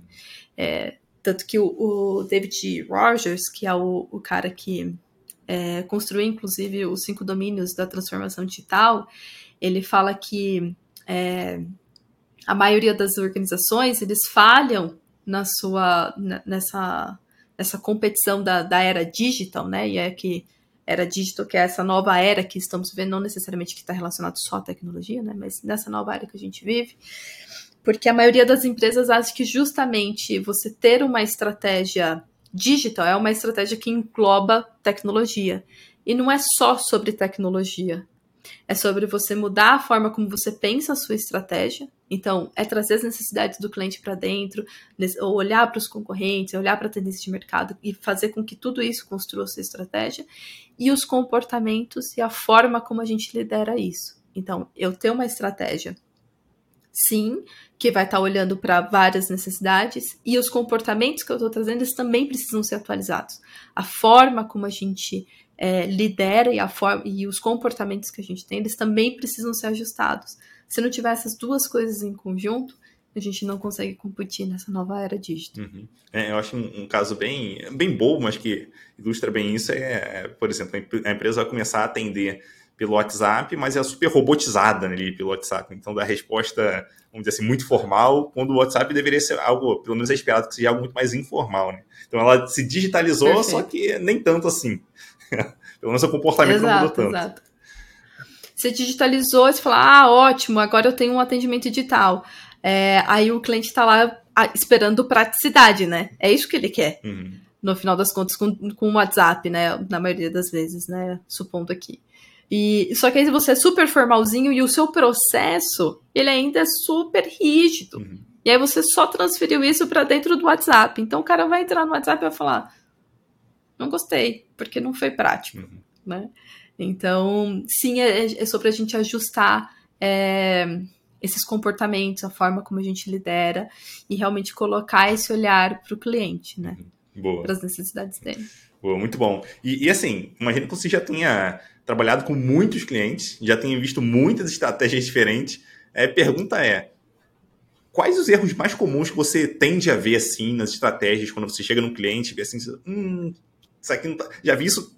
É, tanto que o, o, David Rogers, que é o, o cara que é, construiu inclusive os cinco domínios da transformação digital, ele fala que é, a maioria das organizações eles falham na sua nessa nessa competição da, da era digital, né? E é que era digital, que é essa nova era que estamos vivendo, não necessariamente que está relacionado só à tecnologia, né? Mas nessa nova era que a gente vive. Porque a maioria das empresas acha que justamente você ter uma estratégia digital é uma estratégia que engloba tecnologia. E não é só sobre tecnologia. É sobre você mudar a forma como você pensa a sua estratégia. Então, é trazer as necessidades do cliente para dentro, ou olhar para os concorrentes, olhar para a tendência de mercado e fazer com que tudo isso construa a sua estratégia. E os comportamentos e a forma como a gente lidera isso. Então, eu tenho uma estratégia, sim, que vai estar tá olhando para várias necessidades, e os comportamentos que eu estou trazendo, eles também precisam ser atualizados. A forma como a gente é, lidera e, a forma, e os comportamentos que a gente tem, eles também precisam ser ajustados. Se não tiver essas duas coisas em conjunto, a gente não consegue competir nessa nova era digital. Uhum. É, eu acho um, um, caso bem, bem bobo, mas que ilustra bem isso, é, por exemplo, a empresa vai começar a atender pelo WhatsApp, mas é super robotizada ali pelo WhatsApp. Então dá resposta, vamos dizer assim, muito formal, quando o WhatsApp deveria ser algo, pelo menos é esperado que seja algo muito mais informal, né? Então ela se digitalizou, Perfeito. só que nem tanto assim. Pelo menos o comportamento exato, não mudou tanto. Exato. Você digitalizou, você fala, ah, ótimo, agora eu tenho um atendimento digital. É, aí o cliente está lá esperando praticidade, né? É isso que ele quer. Uhum. No final das contas, com, com o WhatsApp, né? Na maioria das vezes, né? Supondo aqui. E, só que aí você é super formalzinho e o seu processo, ele ainda é super rígido. Uhum. E aí você só transferiu isso para dentro do WhatsApp. Então o cara vai entrar no WhatsApp e vai falar: não gostei, porque não foi prático, uhum. né? Então, sim, é, é, sobre a gente ajustar é, esses comportamentos, a forma como a gente lidera e realmente colocar esse olhar para o cliente, né? Boa. Para as necessidades dele. Boa, muito bom. E, e assim, imagino que você já tenha trabalhado com muitos clientes, já tenha visto muitas estratégias diferentes. É, pergunta é, quais os erros mais comuns que você tende a ver assim nas estratégias quando você chega num cliente e vê assim, hum, isso aqui tá... Já vi isso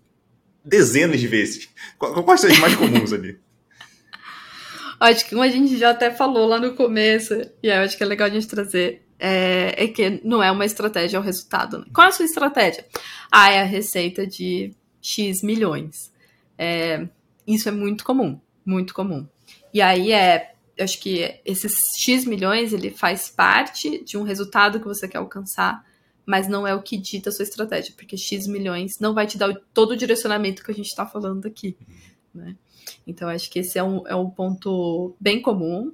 dezenas de vezes. Quais são os mais comuns ali? Acho que como a gente já até falou lá no começo, e eu acho que é legal a gente trazer, é, é que não é uma estratégia, é o resultado. Né? Qual é a sua estratégia? Ah, é a receita de X milhões. É, isso é muito comum, muito comum. E aí é, acho que esses X milhões, ele faz parte de um resultado que você quer alcançar, mas não é o que dita a sua estratégia, porque X milhões não vai te dar todo o direcionamento que a gente está falando aqui. Né? Então, acho que esse é um, é um ponto bem comum.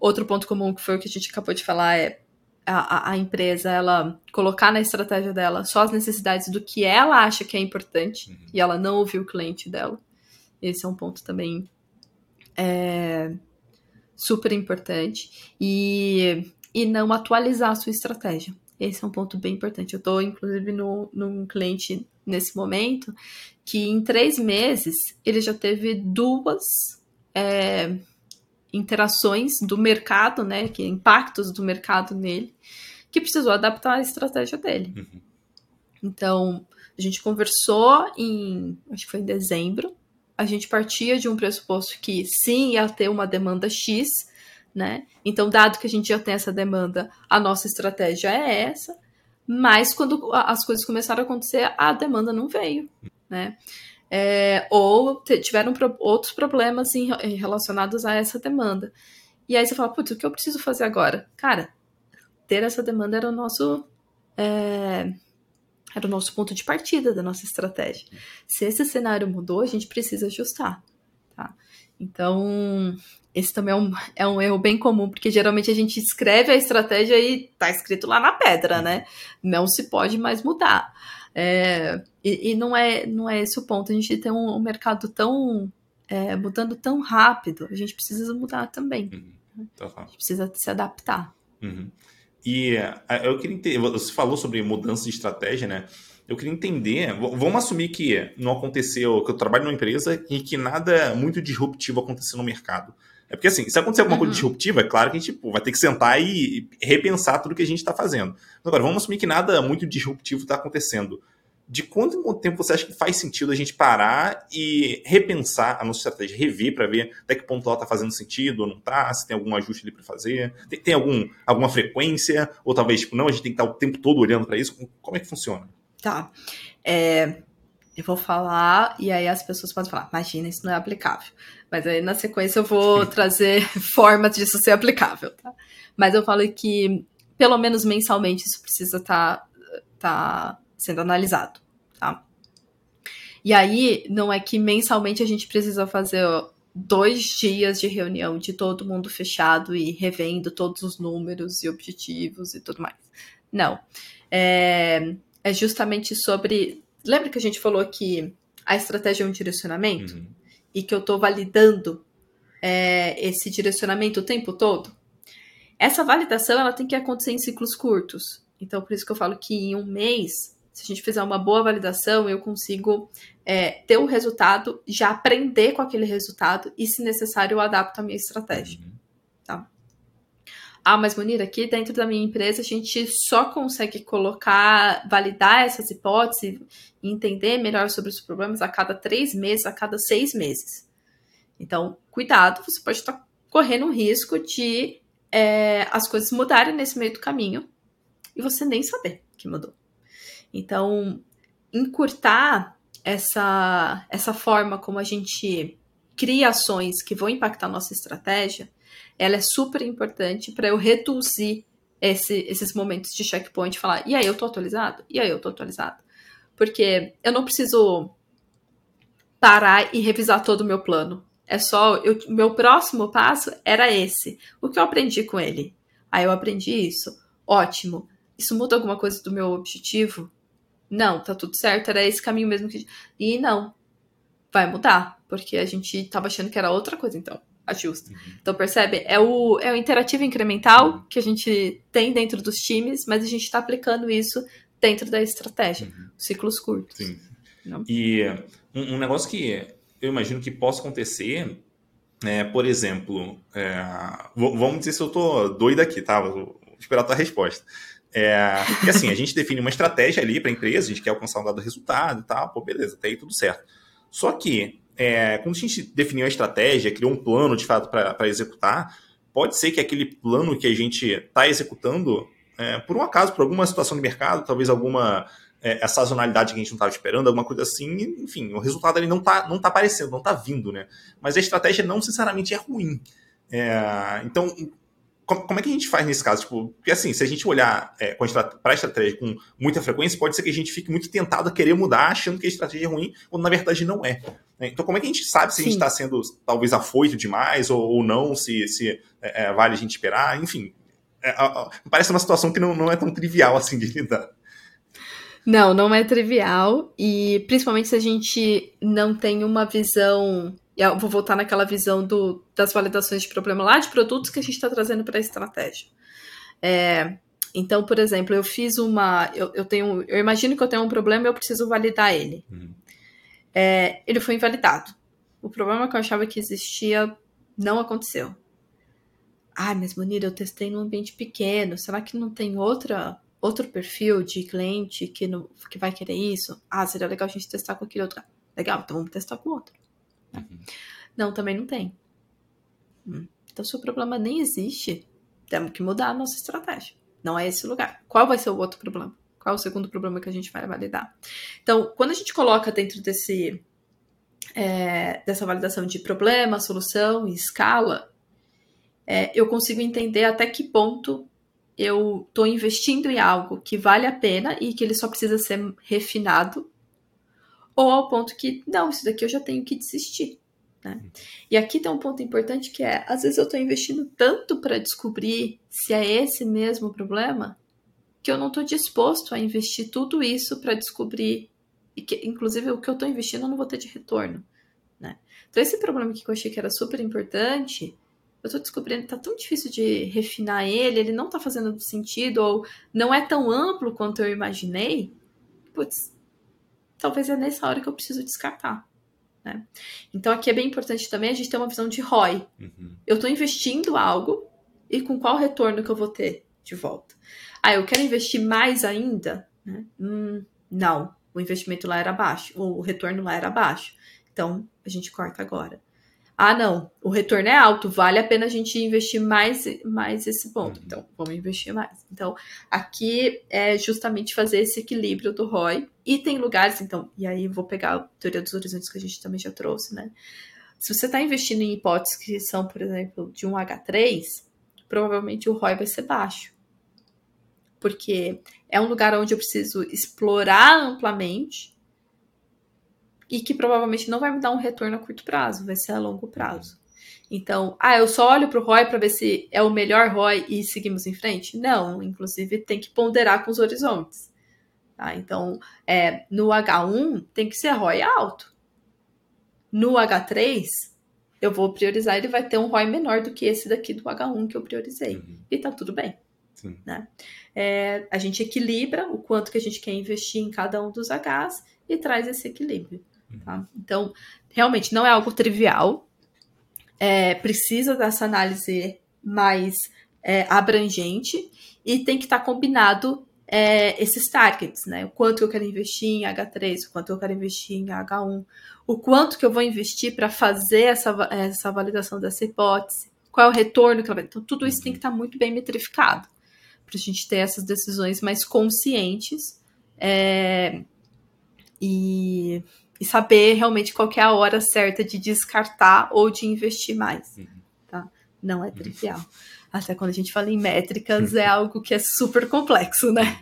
Outro ponto comum que foi o que a gente acabou de falar é a, a, empresa ela colocar na estratégia dela só as necessidades do que ela acha que é importante uhum. e ela não ouvir o cliente dela. Esse é um ponto também é, super importante. E, e não atualizar a sua estratégia. Esse é um ponto bem importante. Eu estou, inclusive, no, num cliente nesse momento que em três meses ele já teve duas é, interações do mercado, né? Que impactos do mercado nele, que precisou adaptar a estratégia dele. Uhum. Então, a gente conversou em, acho que foi em dezembro. A gente partia de um pressuposto que sim ia ter uma demanda X, né? Então, dado que a gente já tem essa demanda, a nossa estratégia é essa. Mas quando as coisas começaram a acontecer, a demanda não veio, né? É, ou tiveram pro, outros problemas em, relacionados a essa demanda. E aí você fala, putz, o que eu preciso fazer agora? Cara, ter essa demanda era o nosso. É, era o nosso ponto de partida da nossa estratégia. Se esse cenário mudou, a gente precisa ajustar. Tá? Então, esse também é um, é um erro bem comum, porque geralmente a gente escreve a estratégia e tá escrito lá na pedra, né? Não se pode mais mudar. É, e, e não, é, não é esse o ponto. A gente tem um, um mercado tão é, mudando tão rápido, a gente precisa mudar também. Uhum. Tá a gente precisa se adaptar. Uhum. E é, eu queria entender, você falou sobre mudança de estratégia, né? Eu queria entender, vamos assumir que não aconteceu, que eu trabalho numa empresa e que nada muito disruptivo aconteceu no mercado. É porque assim, se acontecer alguma uhum. coisa disruptiva, é claro que a gente pô, vai ter que sentar e repensar tudo que a gente está fazendo. Agora, vamos assumir que nada muito disruptivo está acontecendo. De quanto em quanto tempo você acha que faz sentido a gente parar e repensar a nossa estratégia, rever para ver até que ponto ela está fazendo sentido ou não está, se tem algum ajuste ali para fazer, tem, tem, algum, alguma frequência, ou talvez, tipo, não, a gente tem que estar o tempo todo olhando para isso? Como é que funciona? Tá. É, eu vou falar e aí as pessoas podem falar, imagina, isso não é aplicável. Mas aí na sequência eu vou trazer formas disso ser aplicável, tá? Mas eu falo que pelo menos mensalmente isso precisa estar tá, tá sendo analisado, tá? E aí não é que mensalmente a gente precisa fazer dois dias de reunião de todo mundo fechado e revendo todos os números e objetivos e tudo mais. Não. É, é justamente sobre Lembra que a gente falou que a estratégia é um direcionamento? Uhum. E que eu estou validando é, esse direcionamento o tempo todo? Essa validação ela tem que acontecer em ciclos curtos. Então, por isso que eu falo que em um mês, se a gente fizer uma boa validação, eu consigo é, ter o um resultado, já aprender com aquele resultado e, se necessário, eu adapto a minha estratégia. Uhum. Ah, mas Munir, aqui dentro da minha empresa a gente só consegue colocar, validar essas hipóteses e entender melhor sobre os problemas a cada três meses, a cada seis meses. Então, cuidado, você pode estar correndo um risco de é, as coisas mudarem nesse meio do caminho e você nem saber que mudou. Então, encurtar essa, essa forma como a gente cria ações que vão impactar a nossa estratégia ela é super importante para eu reduzir esse, esses momentos de checkpoint e falar, e aí eu tô atualizado? E aí eu tô atualizado? Porque eu não preciso parar e revisar todo o meu plano. É só, eu, meu próximo passo era esse. O que eu aprendi com ele? Aí eu aprendi isso. Ótimo. Isso muda alguma coisa do meu objetivo? Não, tá tudo certo, era esse caminho mesmo que. E não. Vai mudar, porque a gente tava achando que era outra coisa, então ajusta. Uhum. Então, percebe? É o, é o interativo incremental que a gente tem dentro dos times, mas a gente está aplicando isso dentro da estratégia, uhum. ciclos curtos. Sim. Não? E um, um, negócio que eu imagino que possa acontecer, é, por exemplo, é, vamos dizer se eu tô doido aqui, tá? Vou esperar a tua resposta. É, porque assim, a gente define uma estratégia ali para a empresa, a gente quer alcançar um dado resultado e tal, pô, beleza, até aí tudo certo. Só que é, quando a gente definiu a estratégia, criou um plano de fato para executar, pode ser que aquele plano que a gente está executando, é, por um acaso, por alguma situação de mercado, talvez alguma é, sazonalidade que a gente não estava esperando, alguma coisa assim, enfim, o resultado ali não está não tá aparecendo, não está vindo, né? Mas a estratégia não necessariamente é ruim. É, então, como é que a gente faz nesse caso? Tipo, porque assim, se a gente olhar é, para a estratégia com muita frequência, pode ser que a gente fique muito tentado a querer mudar, achando que a estratégia é ruim, quando na verdade não é. Né? Então, como é que a gente sabe se Sim. a gente está sendo talvez afoito demais ou, ou não, se, se é, é, vale a gente esperar? Enfim, é, parece uma situação que não, não é tão trivial assim de lidar. Não, não é trivial. E principalmente se a gente não tem uma visão. Eu vou voltar naquela visão do, das validações de problema lá de produtos que a gente está trazendo para a estratégia. É, então, por exemplo, eu fiz uma. Eu, eu, tenho. Eu imagino que eu tenho um problema e eu preciso validar ele. Uhum. É, ele foi invalidado. O problema que eu achava que existia não aconteceu. Ah, mas Munira, eu testei num ambiente pequeno. Será que não tem outra outro perfil de cliente que, não, que vai querer isso? Ah, seria legal a gente testar com aquele outro. Legal, então vamos testar com outro. Uhum. Não, também não tem. Hum. Então, se o problema nem existe, temos que mudar a nossa estratégia. Não é esse o lugar. Qual vai ser o outro problema? Qual é o segundo problema que a gente vai validar? Então, quando a gente coloca dentro desse é, dessa validação de problema, solução e escala, é, eu consigo entender até que ponto eu estou investindo em algo que vale a pena e que ele só precisa ser refinado, ou ao ponto que, não, isso daqui eu já tenho que desistir. Né? E aqui tem um ponto importante que é, às vezes eu estou investindo tanto para descobrir se é esse mesmo problema, que eu não estou disposto a investir tudo isso para descobrir, e que, inclusive o que eu estou investindo eu não vou ter de retorno. Né? Então esse problema que eu achei que era super importante, eu tô descobrindo, tá tão difícil de refinar ele, ele não tá fazendo sentido, ou não é tão amplo quanto eu imaginei, putz, talvez é nessa hora que eu preciso descartar. Né? Então aqui é bem importante também a gente ter uma visão de ROI. Uhum. Eu tô investindo algo e com qual retorno que eu vou ter de volta. Ah, eu quero investir mais ainda? Né? Hum, não, o investimento lá era baixo, o retorno lá era baixo. Então a gente corta agora ah, não, o retorno é alto, vale a pena a gente investir mais, mais esse ponto. Uhum. Então, vamos investir mais. Então, aqui é justamente fazer esse equilíbrio do ROI. E tem lugares, então, e aí vou pegar a teoria dos horizontes que a gente também já trouxe, né? Se você está investindo em hipóteses que são, por exemplo, de um H3, provavelmente o ROI vai ser baixo. Porque é um lugar onde eu preciso explorar amplamente e que provavelmente não vai me dar um retorno a curto prazo, vai ser a longo prazo. Então, ah, eu só olho para o ROI para ver se é o melhor ROI e seguimos em frente? Não, inclusive tem que ponderar com os horizontes. Tá? Então, é, no H1 tem que ser ROI alto. No H3, eu vou priorizar, ele vai ter um ROI menor do que esse daqui do H1 que eu priorizei. Uhum. E tá tudo bem. Né? É, a gente equilibra o quanto que a gente quer investir em cada um dos Hs e traz esse equilíbrio. Tá? Então, realmente não é algo trivial. É, precisa dessa análise mais é, abrangente e tem que estar tá combinado é, esses targets, né? O quanto eu quero investir em H3, o quanto eu quero investir em H1, o quanto que eu vou investir para fazer essa, essa validação dessa hipótese, qual é o retorno que ela vai. Então, tudo isso tem que estar tá muito bem metrificado para a gente ter essas decisões mais conscientes é, e e saber realmente qual é a hora certa de descartar ou de investir mais. Uhum. Tá? Não é trivial. Até quando a gente fala em métricas, é algo que é super complexo, né?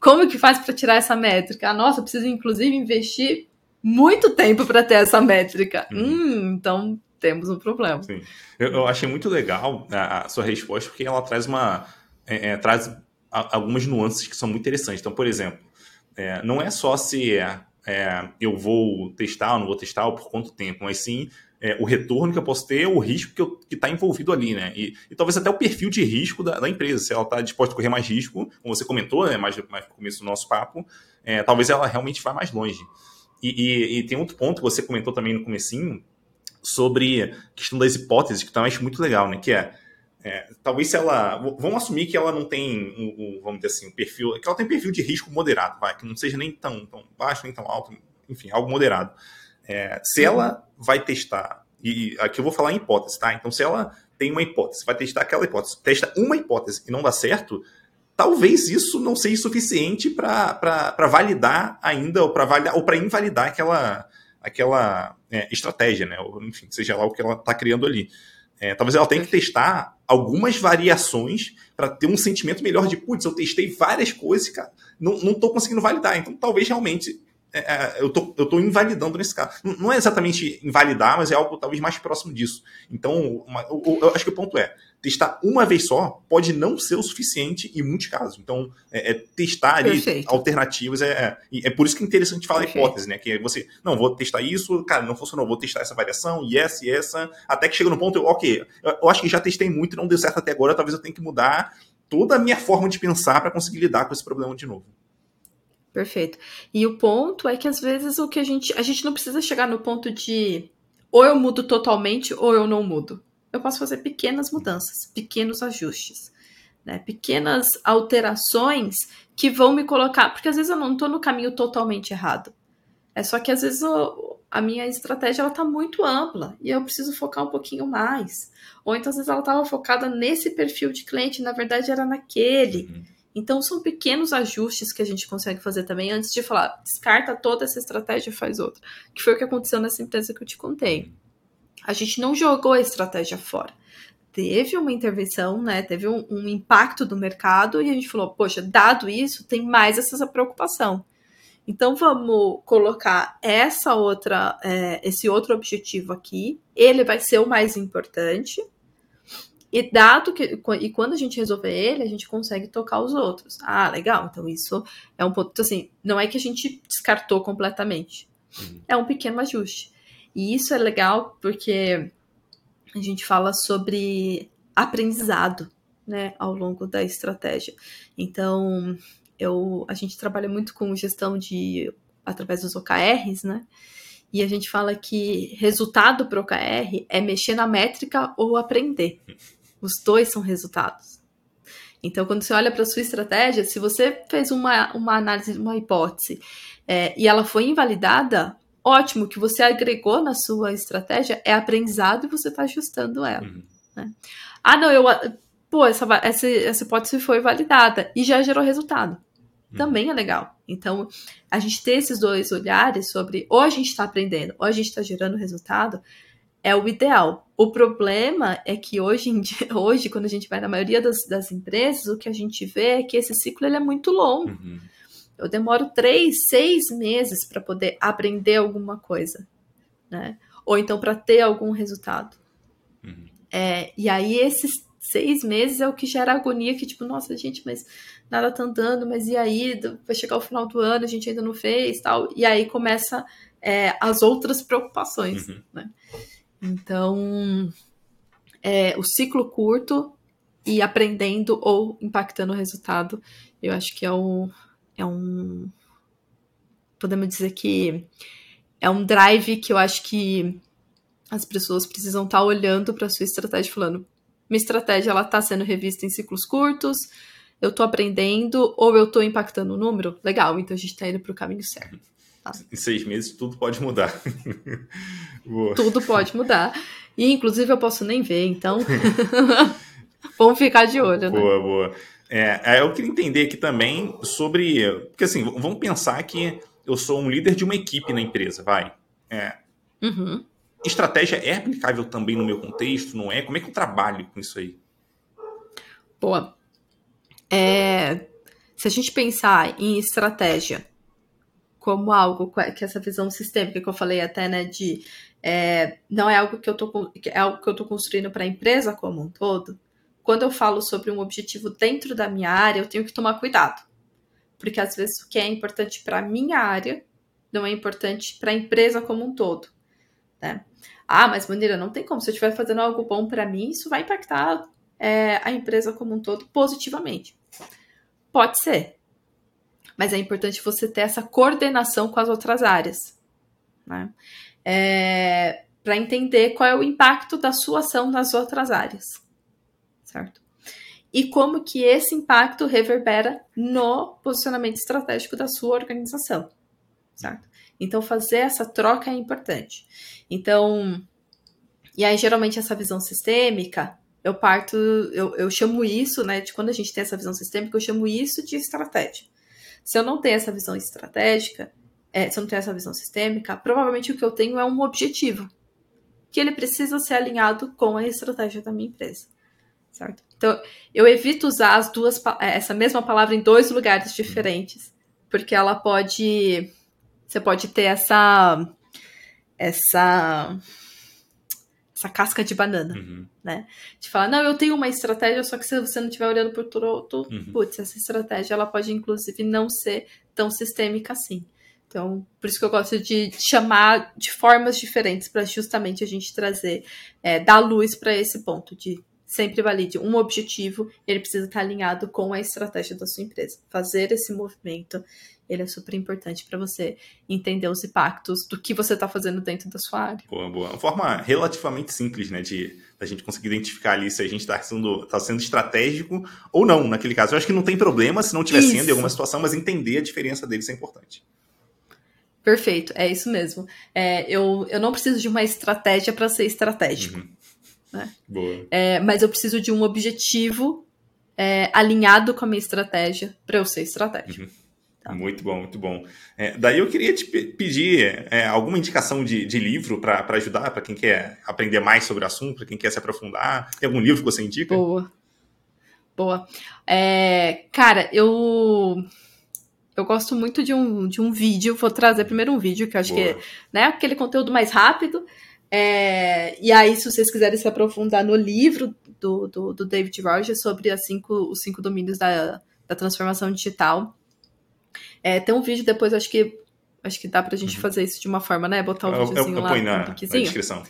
Como que faz para tirar essa métrica? Ah, nossa, preciso inclusive investir muito tempo para ter essa métrica. Uhum. Hum, então temos um problema. Sim. Eu, eu, achei muito legal a, a, sua resposta, porque ela traz uma. É, é, traz a, algumas nuances que são muito interessantes. Então, por exemplo, é, não é só se é, eu vou testar ou não vou testar, ou por quanto tempo, mas sim é, o retorno que eu posso ter, o risco que está envolvido ali, né? E, e, talvez até o perfil de risco da, da empresa, se ela está disposta a correr mais risco, como você comentou, né, mais, mais no começo do nosso papo, é, talvez ela realmente vá mais longe. E, e, e, tem outro ponto que você comentou também no comecinho, sobre a questão das hipóteses, que também acho muito legal, né? Que é, é, talvez se ela. Vamos assumir que ela não tem, um, vamos dizer assim, um perfil. Que ela tem perfil de risco moderado, vai, que não seja nem tão, tão baixo, nem tão alto, enfim, algo moderado. É, se ela vai testar, e aqui eu vou falar em hipótese, tá? Então, se ela tem uma hipótese, vai testar aquela hipótese, testa uma hipótese e não dá certo, talvez isso não seja suficiente para validar ainda, ou para invalidar aquela, aquela é, estratégia, né? Ou, enfim, seja lá o que ela está criando ali. É, talvez ela tenha que testar algumas variações para ter um sentimento melhor de, putz, eu testei várias coisas, cara, não, tô conseguindo validar. Então, talvez realmente é, é, eu, tô, eu tô invalidando nesse caso. Não é exatamente invalidar, mas é algo talvez mais próximo disso. Então, uma, eu, eu, acho que o ponto é, testar uma vez só pode não ser o suficiente em muitos casos. Então, é, é testar ali Perfeito. alternativas. É, é, é, por isso que é interessante falar Perfeito. hipótese, né? Que você, não, vou testar isso, cara, não funcionou, vou testar essa variação, e essa e essa, até que chega no ponto, eu, ok, eu, eu acho que já testei muito, não deu certo até agora, talvez eu tenha que mudar toda a minha forma de pensar para conseguir lidar com esse problema de novo. Perfeito. E o ponto é que às vezes o que a gente. A gente não precisa chegar no ponto de ou eu mudo totalmente ou eu não mudo. Eu posso fazer pequenas mudanças, pequenos ajustes, né? pequenas alterações que vão me colocar. Porque às vezes eu não estou no caminho totalmente errado. É só que às vezes eu, a minha estratégia ela tá muito ampla e eu preciso focar um pouquinho mais. Ou então às vezes ela estava focada nesse perfil de cliente, na verdade era naquele. Uhum. Então, são pequenos ajustes que a gente consegue fazer também antes de falar, descarta toda essa estratégia e faz outra. Que foi o que aconteceu nessa empresa que eu te contei. A gente não jogou a estratégia fora. Teve uma intervenção, né? Teve um, um impacto do mercado e a gente falou, poxa, dado isso, tem mais essa preocupação. Então vamos colocar essa outra, é, esse outro objetivo aqui. Ele vai ser o mais importante, e dado que e quando a gente resolver ele, a gente consegue tocar os outros. Ah, legal. Então isso é um ponto assim, não é que a gente descartou completamente. Uhum. É um pequeno ajuste. E isso é legal porque a gente fala sobre aprendizado, né, ao longo da estratégia. Então, eu a gente trabalha muito com gestão de através dos OKRs, né? E a gente fala que resultado para o OKR é mexer na métrica ou aprender. Os dois são resultados. Então, quando você olha para a sua estratégia, se você fez uma, uma análise, uma hipótese, é, e ela foi invalidada, ótimo, que você agregou na sua estratégia é aprendizado e você está ajustando ela. Uhum. Né? Ah, não, eu. Pô, essa, essa, essa hipótese foi validada e já gerou resultado. Uhum. Também é legal. Então, a gente ter esses dois olhares sobre ou a gente está aprendendo ou a gente está gerando resultado é o ideal. O problema é que hoje, dia, hoje quando a gente vai na maioria das, das empresas, o que a gente vê é que esse ciclo ele é muito longo. Uhum. Eu demoro três, seis meses para poder aprender alguma coisa, né? Ou então para ter algum resultado. Uhum. É, e aí esses seis meses é o que gera agonia, que tipo, nossa, gente, mas nada tá andando, mas e aí? Vai chegar o final do ano, a gente ainda não fez tal. E aí começa é, as outras preocupações, uhum. né? Então, é, o ciclo curto e aprendendo ou impactando o resultado, eu acho que é um, é um. Podemos dizer que é um drive que eu acho que as pessoas precisam estar tá olhando para a sua estratégia, falando: minha estratégia ela está sendo revista em ciclos curtos, eu estou aprendendo ou eu estou impactando o número? Legal, então a gente está indo para o caminho certo. Tá. Em seis meses tudo pode mudar. tudo pode mudar. E inclusive eu posso nem ver, então vamos ficar de olho. Né? Boa, boa. É, eu queria entender aqui também sobre. Porque assim, vamos pensar que eu sou um líder de uma equipe na empresa, vai. É, uhum. Estratégia é aplicável também no meu contexto, não é? Como é que eu trabalho com isso aí? Boa. É, se a gente pensar em estratégia como algo que essa visão sistêmica que eu falei até, né, de é, não é algo que eu tô é algo que eu tô construindo para a empresa como um todo. Quando eu falo sobre um objetivo dentro da minha área, eu tenho que tomar cuidado, porque às vezes o que é importante para minha área não é importante para a empresa como um todo, né? Ah, mas maneira não tem como. Se eu estiver fazendo algo bom para mim, isso vai impactar é, a empresa como um todo positivamente. Pode ser, mas é importante você ter essa coordenação com as outras áreas, né? É, para entender qual é o impacto da sua ação nas outras áreas, certo? E como que esse impacto reverbera no posicionamento estratégico da sua organização, certo? Então, fazer essa troca é importante. Então, e aí, geralmente, essa visão sistêmica, eu parto, eu, eu chamo isso, né, de quando a gente tem essa visão sistêmica, eu chamo isso de estratégia. Se eu não tenho essa visão estratégica, é, se eu não tenho essa visão sistêmica, provavelmente o que eu tenho é um objetivo. Que ele precisa ser alinhado com a estratégia da minha empresa. Certo? Então, eu evito usar as duas, é, essa mesma palavra em dois lugares diferentes, porque ela pode você pode ter essa essa essa casca de banana, uhum. né? De falar, não, eu tenho uma estratégia, só que se você não estiver olhando por todo, uhum. putz, essa estratégia ela pode inclusive não ser tão sistêmica assim. Então, por isso que eu gosto de chamar de formas diferentes para justamente a gente trazer, é, dar luz para esse ponto de sempre valide um objetivo, ele precisa estar alinhado com a estratégia da sua empresa. Fazer esse movimento, ele é super importante para você entender os impactos do que você está fazendo dentro da sua área. Boa, boa. Uma forma relativamente simples, né, de a gente conseguir identificar ali se a gente está sendo, tá sendo estratégico ou não, naquele caso. Eu acho que não tem problema se não estiver sendo em alguma situação, mas entender a diferença deles é importante. Perfeito, é isso mesmo. É, eu, eu não preciso de uma estratégia para ser estratégico. Uhum. Né? Boa. É, mas eu preciso de um objetivo é, alinhado com a minha estratégia para eu ser estratégico. Uhum. Tá. Muito bom, muito bom. É, daí eu queria te pedir é, alguma indicação de, de livro para ajudar para quem quer aprender mais sobre o assunto, para quem quer se aprofundar. Tem algum livro que você indica? Boa. Boa. É, cara, eu eu gosto muito de um, de um vídeo. Vou trazer primeiro um vídeo, que eu acho Boa. que é né, aquele conteúdo mais rápido. É, e aí, se vocês quiserem se aprofundar no livro do, do, do David Rogers sobre as cinco, os cinco domínios da, da transformação digital, é, tem um vídeo depois, acho que acho que dá pra gente uhum. fazer isso de uma forma, né? Botar o um videozinho eu, eu, lá no na, na descrição.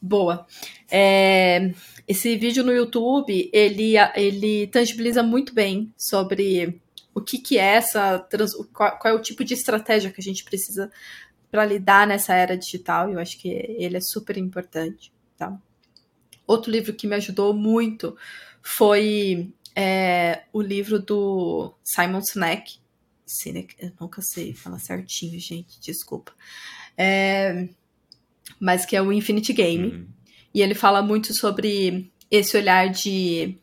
Boa. É, esse vídeo no YouTube, ele, ele tangibiliza muito bem sobre o que, que é essa, qual, qual é o tipo de estratégia que a gente precisa para lidar nessa era digital, e eu acho que ele é super importante, tá? Outro livro que me ajudou muito foi é, o livro do Simon Sinek. Eu nunca sei falar certinho, gente, desculpa. É, mas que é o Infinity Game. Uhum. E ele fala muito sobre esse olhar de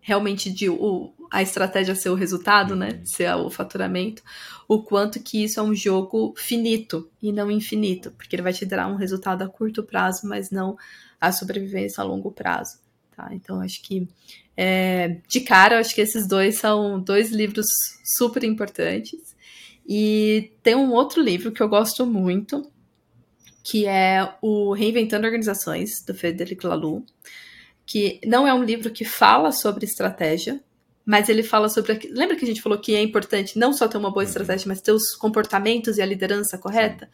realmente de o, a estratégia ser o resultado, né? uhum. né? Ser o faturamento, o quanto que isso é um jogo finito e não infinito, porque ele vai te dar um resultado a curto prazo, mas não a sobrevivência a longo prazo. Tá? Então, acho que é, de cara, acho que esses dois são dois livros super importantes. E tem um outro livro que eu gosto muito, que é o Reinventando Organizações, do Frederic Laloux, que não é um livro que fala sobre estratégia, mas ele fala sobre. Lembra que a gente falou que é importante não só ter uma boa uhum. estratégia, mas ter os comportamentos e a liderança correta?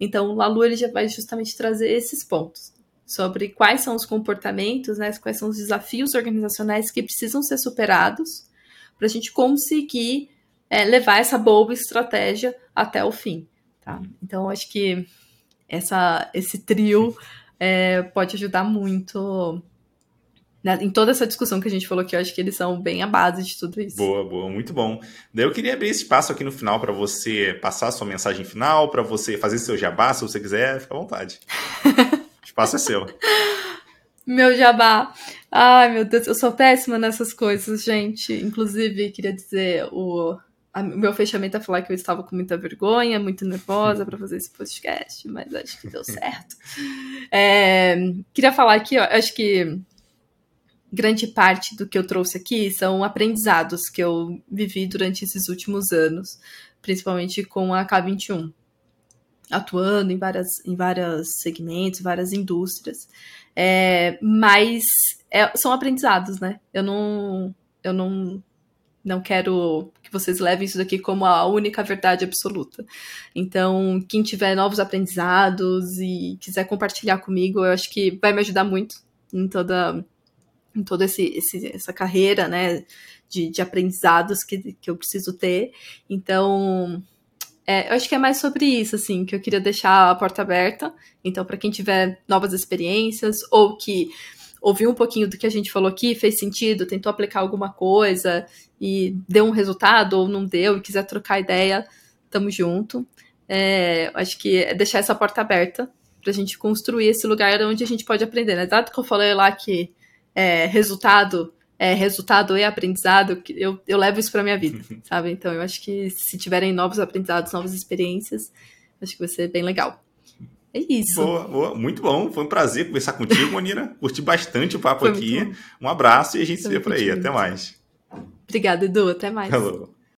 Então, o Lalu ele já vai justamente trazer esses pontos sobre quais são os comportamentos, né, quais são os desafios organizacionais que precisam ser superados para a gente conseguir é, levar essa boa estratégia até o fim. Tá? Então, acho que essa, esse trio é, pode ajudar muito né, em toda essa discussão que a gente falou aqui, eu acho que eles são bem a base de tudo isso. Boa, boa, muito bom. Daí eu queria abrir esse espaço aqui no final para você passar a sua mensagem final, para você fazer seu jabá, se você quiser, fica à vontade. espaço é seu. Meu jabá. Ai, meu Deus, eu sou péssima nessas coisas, gente. Inclusive, queria dizer, o, o meu fechamento é falar que eu estava com muita vergonha, muito nervosa para fazer esse podcast, mas acho que deu certo. É, queria falar aqui, ó, acho que grande parte do que eu trouxe aqui são aprendizados que eu vivi durante esses últimos anos, principalmente com a K21, atuando em várias, em vários segmentos, várias indústrias. É, mas é, são aprendizados, né? Eu não, eu não, não quero que vocês levem isso daqui como a única verdade absoluta. Então, quem tiver novos aprendizados e quiser compartilhar comigo, eu acho que vai me ajudar muito em toda em toda esse, esse, essa carreira, né, de, de aprendizados que, que eu preciso ter. Então, é, eu acho que é mais sobre isso, assim, que eu queria deixar a porta aberta. Então, para quem tiver novas experiências ou que ouviu um pouquinho do que a gente falou aqui, fez sentido, tentou aplicar alguma coisa e deu um resultado ou não deu e quiser trocar ideia, tamo junto. É, acho que é deixar essa porta aberta para a gente construir esse lugar onde a gente pode aprender, né? Dado que eu falei lá que é, resultado é, resultado e aprendizado, eu, eu levo isso para minha vida, sabe? Então eu acho que se tiverem novos aprendizados, novas experiências, acho que vai ser bem legal. É isso. Boa, boa. Muito bom. Foi um prazer conversar contigo, Monira. Curti bastante o papo Foi aqui. Um abraço e a gente Foi se vê por aí. Até mais. Obrigada, Edu. Até mais. Falou.